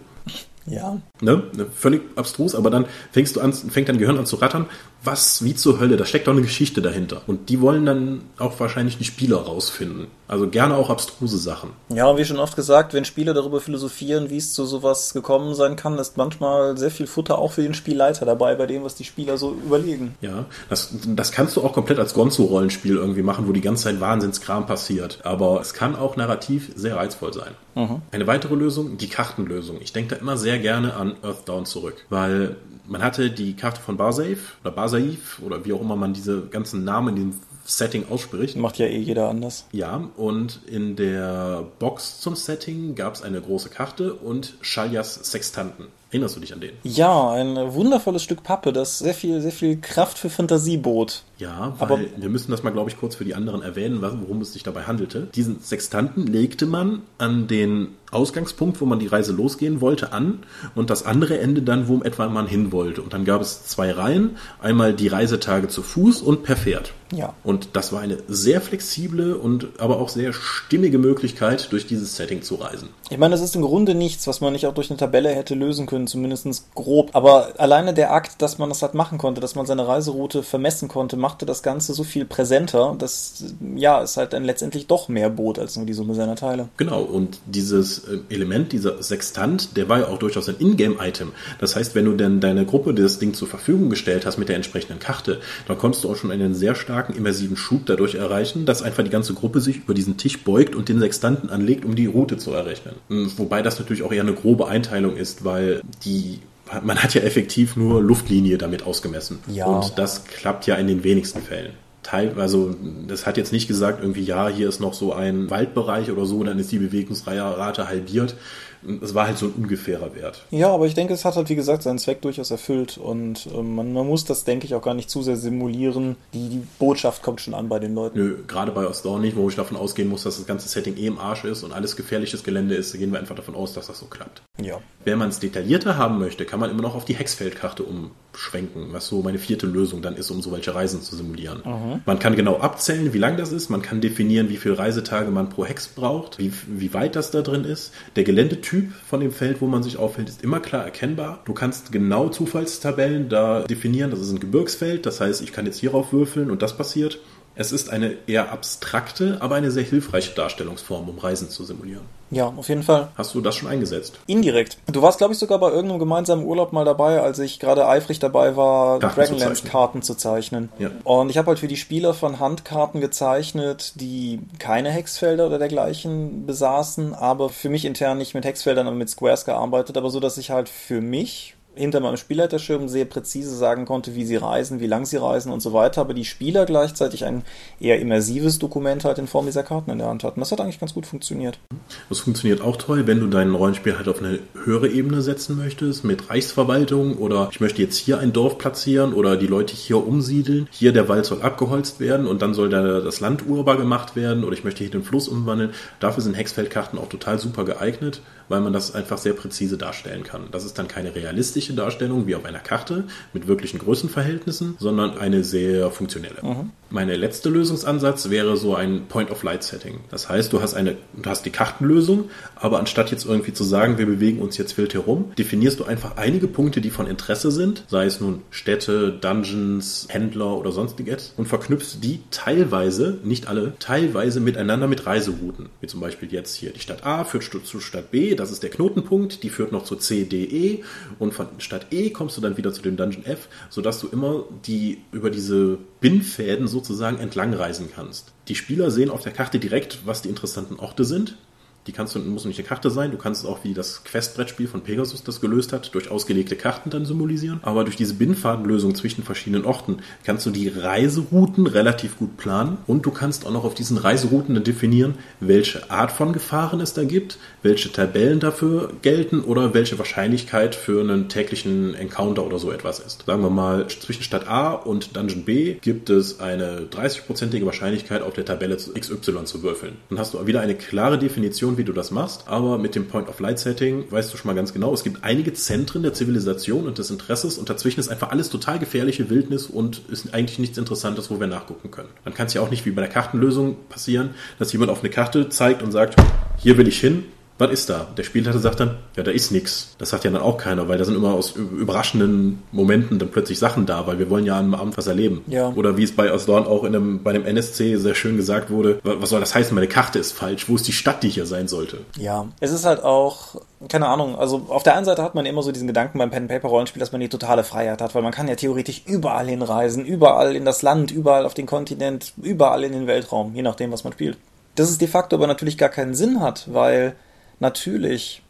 S2: Ja.
S3: Ne? Völlig abstrus, aber dann fängst du an, fängt dein Gehirn an zu rattern. Was, wie zur Hölle? Da steckt doch eine Geschichte dahinter. Und die wollen dann auch wahrscheinlich die Spieler rausfinden. Also gerne auch abstruse Sachen.
S2: Ja, wie schon oft gesagt, wenn Spieler darüber philosophieren, wie es zu sowas gekommen sein kann, ist manchmal sehr viel Futter auch für den Spielleiter dabei, bei dem, was die Spieler so überlegen.
S3: Ja, das, das kannst du auch komplett als Gonzo-Rollenspiel irgendwie machen, wo die ganze Zeit Wahnsinnskram passiert. Aber es kann auch narrativ sehr reizvoll sein. Mhm. Eine weitere Lösung, die Kartenlösung. Ich denke da immer sehr gerne an Earthdown zurück, weil man hatte die Karte von Barsafe oder Barsaif oder wie auch immer man diese ganzen Namen in dem Setting ausspricht.
S2: Macht ja eh jeder anders.
S3: Ja, und in der Box zum Setting gab es eine große Karte und Shaljas Sextanten. Erinnerst du dich an den?
S2: Ja, ein wundervolles Stück Pappe, das sehr viel, sehr viel Kraft für Fantasie bot.
S3: Ja, Aber wir müssen das mal, glaube ich, kurz für die anderen erwähnen, worum es sich dabei handelte. Diesen Sextanten legte man an den Ausgangspunkt, wo man die Reise losgehen wollte, an und das andere Ende dann, wo etwa man hin wollte. Und dann gab es zwei Reihen, einmal die Reisetage zu Fuß und per Pferd.
S2: Ja.
S3: Und das war eine sehr flexible und aber auch sehr stimmige Möglichkeit, durch dieses Setting zu reisen.
S2: Ich meine, das ist im Grunde nichts, was man nicht auch durch eine Tabelle hätte lösen können, zumindest grob. Aber alleine der Akt, dass man das halt machen konnte, dass man seine Reiseroute vermessen konnte, machte das Ganze so viel präsenter, dass ja, es halt dann letztendlich doch mehr bot als nur die Summe seiner Teile.
S3: Genau, und dieses äh, Element, dieser Sextant, der war ja auch durchaus ein Ingame-Item. Das heißt, wenn du denn deine Gruppe das Ding zur Verfügung gestellt hast mit der entsprechenden Karte, dann konntest du auch schon einen sehr starken immersiven Schub dadurch erreichen, dass einfach die ganze Gruppe sich über diesen Tisch beugt und den Sextanten anlegt, um die Route zu errechnen. Hm, wobei das natürlich auch eher eine grobe Einteilung ist, weil die man hat ja effektiv nur Luftlinie damit ausgemessen.
S2: Ja.
S3: Und das klappt ja in den wenigsten Fällen. Teil, also das hat jetzt nicht gesagt, irgendwie, ja, hier ist noch so ein Waldbereich oder so, dann ist die Bewegungsrate halbiert. Es war halt so ein ungefährer Wert.
S2: Ja, aber ich denke, es hat halt, wie gesagt, seinen Zweck durchaus erfüllt und äh, man, man, muss das, denke ich, auch gar nicht zu sehr simulieren. Die, die Botschaft kommt schon an bei den Leuten.
S3: Nö, gerade bei Ostdorn nicht, wo ich davon ausgehen muss, dass das ganze Setting eh im Arsch ist und alles gefährliches Gelände ist, gehen wir einfach davon aus, dass das so klappt.
S2: Ja.
S3: Wenn man es detaillierter haben möchte, kann man immer noch auf die Hexfeldkarte umschwenken, was so meine vierte Lösung dann ist, um so welche Reisen zu simulieren. Mhm. Man kann genau abzählen, wie lang das ist, man kann definieren, wie viele Reisetage man pro Hex braucht, wie, wie weit das da drin ist. Der Geländetyp von dem Feld, wo man sich aufhält, ist immer klar erkennbar. Du kannst genau Zufallstabellen da definieren, das ist ein Gebirgsfeld, das heißt, ich kann jetzt hierauf würfeln und das passiert. Es ist eine eher abstrakte, aber eine sehr hilfreiche Darstellungsform, um Reisen zu simulieren.
S2: Ja, auf jeden Fall.
S3: Hast du das schon eingesetzt?
S2: Indirekt. Du warst, glaube ich, sogar bei irgendeinem gemeinsamen Urlaub mal dabei, als ich gerade eifrig dabei war, Dragonlance-Karten zu zeichnen. Ja. Und ich habe halt für die Spieler von Hand Karten gezeichnet, die keine Hexfelder oder dergleichen besaßen, aber für mich intern nicht mit Hexfeldern, aber mit Squares gearbeitet, aber so, dass ich halt für mich hinter meinem Spielleiterschirm sehr präzise sagen konnte, wie sie reisen, wie lang sie reisen und so weiter, aber die Spieler gleichzeitig ein eher immersives Dokument halt in Form dieser Karten in der Hand hatten. Das hat eigentlich ganz gut funktioniert.
S3: Das funktioniert auch toll, wenn du dein Rollenspiel halt auf eine höhere Ebene setzen möchtest, mit Reichsverwaltung oder ich möchte jetzt hier ein Dorf platzieren oder die Leute hier umsiedeln. Hier der Wald soll abgeholzt werden und dann soll da das Land urbar gemacht werden oder ich möchte hier den Fluss umwandeln. Dafür sind Hexfeldkarten auch total super geeignet, weil man das einfach sehr präzise darstellen kann. Das ist dann keine realistische Darstellung wie auf einer Karte mit wirklichen Größenverhältnissen, sondern eine sehr funktionelle. Mhm. Meine letzte Lösungsansatz wäre so ein Point-of-Light-Setting. Das heißt, du hast eine, du hast die Kartenlösung, aber anstatt jetzt irgendwie zu sagen, wir bewegen uns jetzt wild herum, definierst du einfach einige Punkte, die von Interesse sind, sei es nun Städte, Dungeons, Händler oder sonstiges, und verknüpfst die teilweise, nicht alle, teilweise miteinander mit Reiserouten. Wie zum Beispiel jetzt hier die Stadt A führt zu Stadt B, das ist der Knotenpunkt, die führt noch zu C, D, E und von Stadt E kommst du dann wieder zu dem Dungeon F, sodass du immer die über diese Bindfäden sozusagen entlangreisen kannst. Die Spieler sehen auf der Karte direkt, was die interessanten Orte sind die kannst du, muss nicht eine Karte sein, du kannst es auch wie das Questbrettspiel von Pegasus das gelöst hat, durch ausgelegte Karten dann symbolisieren. Aber durch diese Bindfadenlösung zwischen verschiedenen Orten kannst du die Reiserouten relativ gut planen und du kannst auch noch auf diesen Reiserouten dann definieren, welche Art von Gefahren es da gibt, welche Tabellen dafür gelten oder welche Wahrscheinlichkeit für einen täglichen Encounter oder so etwas ist. Sagen wir mal, zwischen Stadt A und Dungeon B gibt es eine 30-prozentige Wahrscheinlichkeit auf der Tabelle XY zu würfeln. Dann hast du wieder eine klare Definition Information, wie du das machst, aber mit dem Point-of-Light-Setting weißt du schon mal ganz genau, es gibt einige Zentren der Zivilisation und des Interesses und dazwischen ist einfach alles total gefährliche Wildnis und ist eigentlich nichts Interessantes, wo wir nachgucken können. Dann kann es ja auch nicht wie bei der Kartenlösung passieren, dass jemand auf eine Karte zeigt und sagt, hier will ich hin, was ist da? Der Spielleiter sagt dann, ja, da ist nichts. Das sagt ja dann auch keiner, weil da sind immer aus überraschenden Momenten dann plötzlich Sachen da, weil wir wollen ja am Abend was erleben.
S2: Ja.
S3: Oder wie es bei Osdorn auch in einem, bei einem NSC sehr schön gesagt wurde, was soll das heißen, meine Karte ist falsch, wo ist die Stadt, die hier sein sollte?
S2: Ja, es ist halt auch, keine Ahnung, also auf der einen Seite hat man immer so diesen Gedanken beim Pen-Paper-Rollenspiel, dass man die totale Freiheit hat, weil man kann ja theoretisch überall hinreisen, überall in das Land, überall auf den Kontinent, überall in den Weltraum, je nachdem, was man spielt. Das ist de facto aber natürlich gar keinen Sinn hat, weil natürlich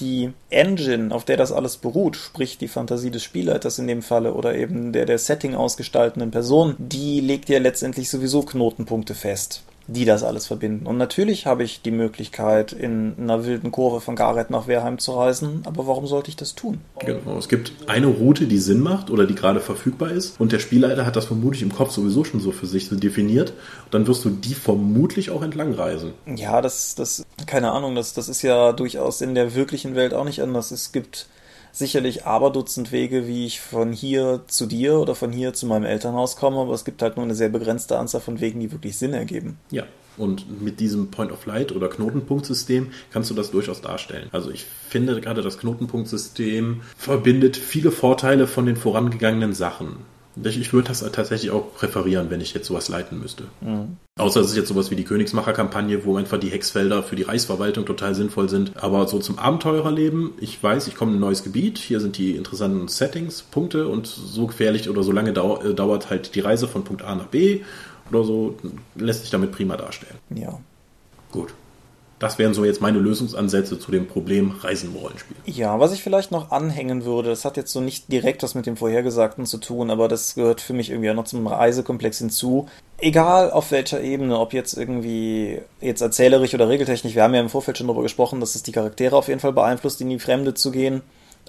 S2: die Engine, auf der das alles beruht, sprich die Fantasie des Spielleiters in dem Falle oder eben der der Setting ausgestaltenden Person, die legt ja letztendlich sowieso Knotenpunkte fest die das alles verbinden. Und natürlich habe ich die Möglichkeit, in einer wilden Kurve von Gareth nach Wehrheim zu reisen, aber warum sollte ich das tun?
S3: Genau, es gibt eine Route, die Sinn macht oder die gerade verfügbar ist und der Spielleiter hat das vermutlich im Kopf sowieso schon so für sich definiert. dann wirst du die vermutlich auch entlang reisen.
S2: Ja, das, das, keine Ahnung, das, das ist ja durchaus in der wirklichen Welt auch nicht anders. Es gibt sicherlich Aberdutzend Wege, wie ich von hier zu dir oder von hier zu meinem Elternhaus komme, aber es gibt halt nur eine sehr begrenzte Anzahl von Wegen, die wirklich Sinn ergeben.
S3: Ja. Und mit diesem Point-of-Light oder Knotenpunktsystem kannst du das durchaus darstellen. Also ich finde gerade das Knotenpunktsystem verbindet viele Vorteile von den vorangegangenen Sachen. Ich würde das tatsächlich auch präferieren, wenn ich jetzt sowas leiten müsste. Mhm. Außer es ist jetzt sowas wie die Königsmacher-Kampagne, wo einfach die Hexfelder für die Reichsverwaltung total sinnvoll sind. Aber so zum Abenteurerleben, ich weiß, ich komme in ein neues Gebiet, hier sind die interessanten Settings, Punkte und so gefährlich oder so lange dau äh, dauert halt die Reise von Punkt A nach B oder so, lässt sich damit prima darstellen.
S2: Ja.
S3: Gut. Das wären so jetzt meine Lösungsansätze zu dem Problem Reisen im Rollenspiel.
S2: Ja, was ich vielleicht noch anhängen würde, das hat jetzt so nicht direkt was mit dem Vorhergesagten zu tun, aber das gehört für mich irgendwie auch noch zum Reisekomplex hinzu. egal auf welcher Ebene, ob jetzt irgendwie jetzt erzählerisch oder regeltechnisch, wir haben ja im Vorfeld schon darüber gesprochen, dass es die Charaktere auf jeden Fall beeinflusst, in die Fremde zu gehen.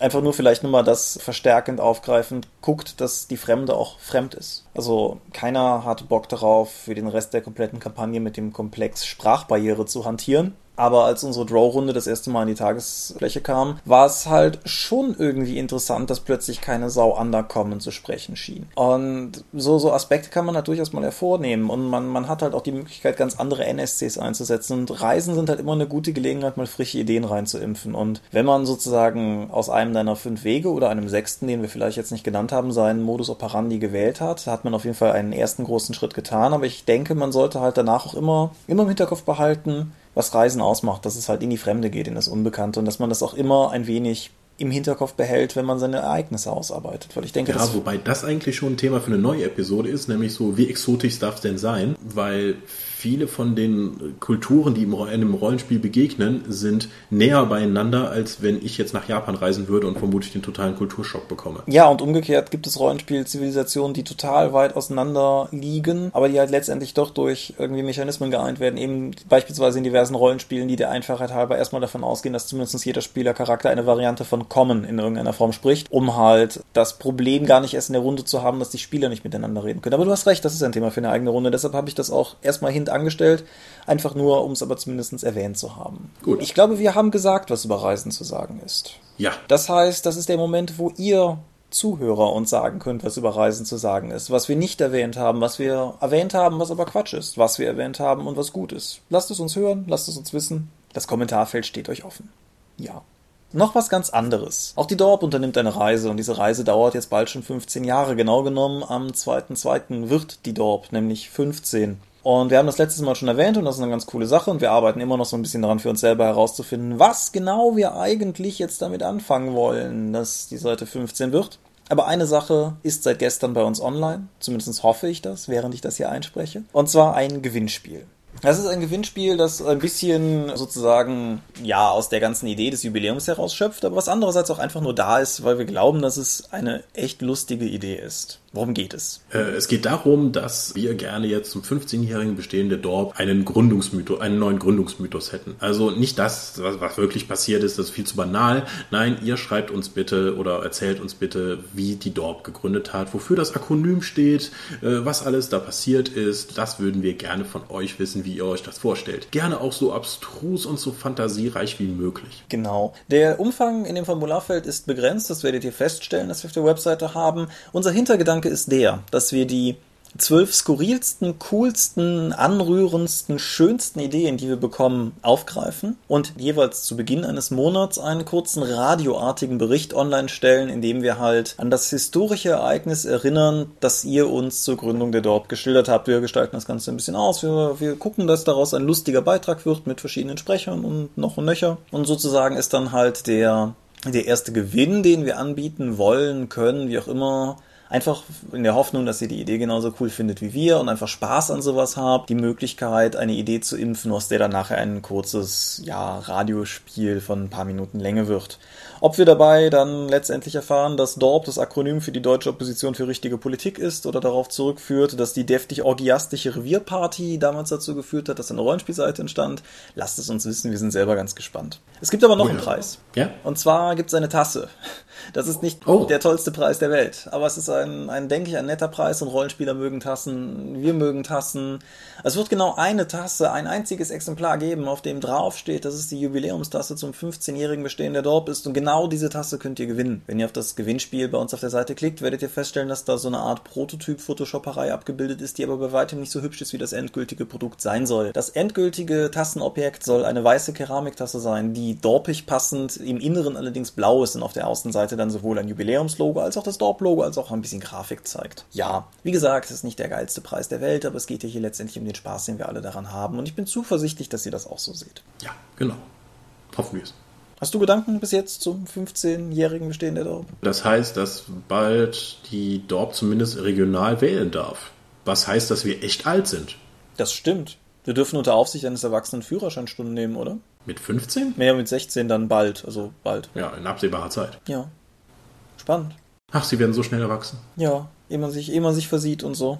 S2: Einfach nur vielleicht nur mal das verstärkend aufgreifend guckt, dass die Fremde auch fremd ist. Also keiner hat Bock darauf, für den Rest der kompletten Kampagne mit dem Komplex Sprachbarriere zu hantieren. Aber als unsere Draw-Runde das erste Mal in die Tagesfläche kam, war es halt schon irgendwie interessant, dass plötzlich keine Sau Undercommon zu sprechen schien. Und so, so Aspekte kann man halt durchaus mal hervornehmen. Und man, man hat halt auch die Möglichkeit, ganz andere NSCs einzusetzen. Und Reisen sind halt immer eine gute Gelegenheit, mal frische Ideen reinzuimpfen. Und wenn man sozusagen aus einem deiner fünf Wege oder einem sechsten, den wir vielleicht jetzt nicht genannt haben, seinen Modus operandi gewählt hat, hat man auf jeden Fall einen ersten großen Schritt getan. Aber ich denke, man sollte halt danach auch immer, immer im Hinterkopf behalten, was Reisen ausmacht, dass es halt in die Fremde geht, in das Unbekannte und dass man das auch immer ein wenig im Hinterkopf behält, wenn man seine Ereignisse ausarbeitet. Weil ich denke,
S3: ja, wobei das eigentlich schon ein Thema für eine neue Episode ist, nämlich so, wie exotisch darf es denn sein? Weil viele von den Kulturen, die in einem Rollenspiel begegnen, sind näher beieinander, als wenn ich jetzt nach Japan reisen würde und vermutlich den totalen Kulturschock bekomme.
S2: Ja, und umgekehrt gibt es Rollenspiel-Zivilisationen, die total weit auseinander liegen, aber die halt letztendlich doch durch irgendwie Mechanismen geeint werden, eben beispielsweise in diversen Rollenspielen, die der Einfachheit halber erstmal davon ausgehen, dass zumindest jeder Spielercharakter eine Variante von Common in irgendeiner Form spricht, um halt das Problem gar nicht erst in der Runde zu haben, dass die Spieler nicht miteinander reden können. Aber du hast recht, das ist ein Thema für eine eigene Runde, deshalb habe ich das auch erstmal hinter angestellt, einfach nur, um es aber zumindest erwähnt zu haben. Gut. Ich glaube, wir haben gesagt, was über Reisen zu sagen ist.
S3: Ja.
S2: Das heißt, das ist der Moment, wo ihr Zuhörer uns sagen könnt, was über Reisen zu sagen ist, was wir nicht erwähnt haben, was wir erwähnt haben, was aber Quatsch ist, was wir erwähnt haben und was gut ist. Lasst es uns hören, lasst es uns wissen. Das Kommentarfeld steht euch offen. Ja. Noch was ganz anderes. Auch die Dorp unternimmt eine Reise und diese Reise dauert jetzt bald schon 15 Jahre. Genau genommen am 2.2. wird die Dorp nämlich 15. Und wir haben das letztes Mal schon erwähnt und das ist eine ganz coole Sache und wir arbeiten immer noch so ein bisschen daran für uns selber herauszufinden, was genau wir eigentlich jetzt damit anfangen wollen, dass die Seite 15 wird. Aber eine Sache ist seit gestern bei uns online, zumindest hoffe ich das, während ich das hier einspreche, und zwar ein Gewinnspiel. Das ist ein Gewinnspiel, das ein bisschen sozusagen ja aus der ganzen Idee des Jubiläums herausschöpft, aber was andererseits auch einfach nur da ist, weil wir glauben, dass es eine echt lustige Idee ist. Worum geht es?
S3: Äh, es geht darum, dass wir gerne jetzt zum 15-jährigen Bestehen der Dorp einen Gründungsmythos, einen neuen Gründungsmythos hätten. Also nicht das, was, wirklich passiert ist, das ist viel zu banal. Nein, ihr schreibt uns bitte oder erzählt uns bitte, wie die Dorp gegründet hat, wofür das Akronym steht, äh, was alles da passiert ist. Das würden wir gerne von euch wissen, wie ihr euch das vorstellt. Gerne auch so abstrus und so fantasiereich wie möglich.
S2: Genau. Der Umfang in dem Formularfeld ist begrenzt, das werdet ihr feststellen, dass wir auf der Webseite haben. Unser Hintergedanke Gedanke ist der, dass wir die zwölf skurrilsten, coolsten, anrührendsten, schönsten Ideen, die wir bekommen, aufgreifen und jeweils zu Beginn eines Monats einen kurzen radioartigen Bericht online stellen, in dem wir halt an das historische Ereignis erinnern, das ihr uns zur Gründung der Dorp geschildert habt. Wir gestalten das Ganze ein bisschen aus. Wir, wir gucken, dass daraus ein lustiger Beitrag wird mit verschiedenen Sprechern und noch und nöcher. Und sozusagen ist dann halt der, der erste Gewinn, den wir anbieten wollen, können, wie auch immer, Einfach in der Hoffnung, dass ihr die Idee genauso cool findet wie wir und einfach Spaß an sowas habt, die Möglichkeit, eine Idee zu impfen, aus der dann nachher ein kurzes, ja, Radiospiel von ein paar Minuten Länge wird. Ob wir dabei dann letztendlich erfahren, dass DORP das Akronym für die deutsche Opposition für richtige Politik ist oder darauf zurückführt, dass die deftig orgiastische Revierparty damals dazu geführt hat, dass eine Rollenspielseite entstand, lasst es uns wissen, wir sind selber ganz gespannt. Es gibt aber noch oh ja. einen Preis.
S3: Ja?
S2: Und zwar gibt es eine Tasse. Das ist nicht oh. der tollste Preis der Welt, aber es ist ein, ein, denke ich, ein netter Preis und Rollenspieler mögen Tassen, wir mögen Tassen. Es wird genau eine Tasse, ein einziges Exemplar geben, auf dem draufsteht, dass es die Jubiläumstasse zum 15-jährigen Bestehen der Dorp ist und genau genau diese Tasse könnt ihr gewinnen. Wenn ihr auf das Gewinnspiel bei uns auf der Seite klickt, werdet ihr feststellen, dass da so eine Art Prototyp-Photoshopperei abgebildet ist, die aber bei weitem nicht so hübsch ist, wie das endgültige Produkt sein soll. Das endgültige Tassenobjekt soll eine weiße Keramiktasse sein, die dorpig passend, im Inneren allerdings blau ist und auf der Außenseite dann sowohl ein Jubiläumslogo als auch das Dorp-Logo als auch ein bisschen Grafik zeigt. Ja, wie gesagt, es ist nicht der geilste Preis der Welt, aber es geht ja hier letztendlich um den Spaß, den wir alle daran haben und ich bin zuversichtlich, dass ihr das auch so seht.
S3: Ja, genau. Hoffen wir es.
S2: Hast du Gedanken bis jetzt zum 15-jährigen Bestehen der Dorp?
S3: Das heißt, dass bald die Dorp zumindest regional wählen darf. Was heißt, dass wir echt alt sind?
S2: Das stimmt. Wir dürfen unter Aufsicht eines Erwachsenen Führerscheinstunden nehmen, oder?
S3: Mit 15?
S2: Mehr mit 16 dann bald, also bald.
S3: Ja, in absehbarer Zeit.
S2: Ja. Spannend.
S3: Ach, sie werden so schnell erwachsen.
S2: Ja, ehe man sich, ehe man sich versieht und so.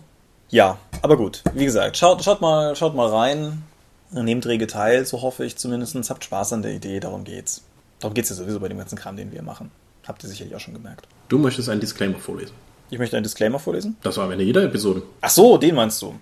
S2: Ja, aber gut, wie gesagt, schaut, schaut, mal, schaut mal rein, nehmt rege teil, so hoffe ich zumindest, habt Spaß an der Idee, darum geht's. Darum geht's ja sowieso bei dem ganzen Kram, den wir machen. Habt ihr sicherlich auch schon gemerkt.
S3: Du möchtest einen Disclaimer vorlesen.
S2: Ich möchte einen Disclaimer vorlesen.
S3: Das war am Ende jeder Episode.
S2: Ach so, den meinst du.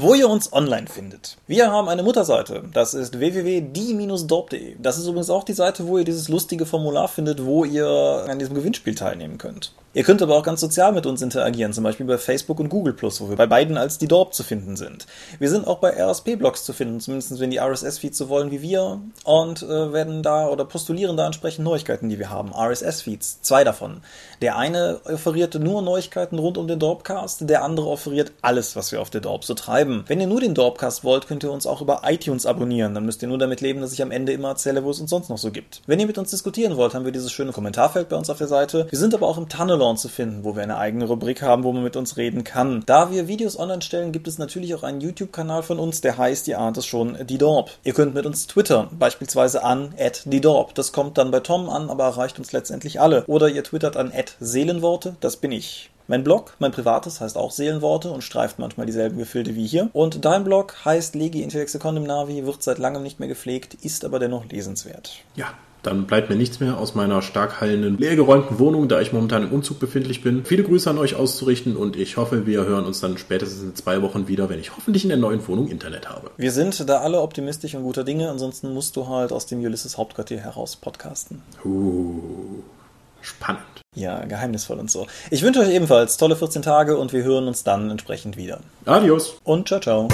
S2: Wo ihr uns online findet. Wir haben eine Mutterseite. Das ist www.die-dorp.de. Das ist übrigens auch die Seite, wo ihr dieses lustige Formular findet, wo ihr an diesem Gewinnspiel teilnehmen könnt. Ihr könnt aber auch ganz sozial mit uns interagieren, zum Beispiel bei Facebook und Google wo wir bei beiden als die Dorp zu finden sind. Wir sind auch bei RSP-Blogs zu finden, zumindest wenn die RSS-Feeds so wollen wie wir und äh, werden da oder postulieren da entsprechend Neuigkeiten, die wir haben. RSS-Feeds, zwei davon. Der eine offeriert nur Neuigkeiten rund um den Dorpcast, der andere offeriert alles, was wir auf der Dorp so treiben. Wenn ihr nur den Dorpcast wollt, könnt ihr uns auch über iTunes abonnieren. Dann müsst ihr nur damit leben, dass ich am Ende immer erzähle, wo es uns sonst noch so gibt. Wenn ihr mit uns diskutieren wollt, haben wir dieses schöne Kommentarfeld bei uns auf der Seite. Wir sind aber auch im Tunnelon zu finden, wo wir eine eigene Rubrik haben, wo man mit uns reden kann. Da wir Videos online stellen, gibt es natürlich auch einen YouTube-Kanal von uns, der heißt, ihr ahnt es schon, die Dorp. Ihr könnt mit uns twittern, beispielsweise an die Dorp. Das kommt dann bei Tom an, aber erreicht uns letztendlich alle. Oder ihr twittert an Seelenworte, das bin ich. Mein Blog, mein privates, heißt auch Seelenworte und streift manchmal dieselben Gefilde wie hier. Und dein Blog heißt Legi Intellexikon im Navi, wird seit langem nicht mehr gepflegt, ist aber dennoch lesenswert.
S3: Ja, dann bleibt mir nichts mehr aus meiner stark hallenden, leergeräumten Wohnung, da ich momentan im Umzug befindlich bin. Viele Grüße an euch auszurichten und ich hoffe, wir hören uns dann spätestens in zwei Wochen wieder, wenn ich hoffentlich in der neuen Wohnung Internet habe.
S2: Wir sind da alle optimistisch und guter Dinge, ansonsten musst du halt aus dem Ulysses Hauptquartier heraus podcasten.
S3: Uh, spannend.
S2: Ja, geheimnisvoll und so. Ich wünsche euch ebenfalls tolle 14 Tage und wir hören uns dann entsprechend wieder.
S3: Adios.
S2: Und ciao, ciao.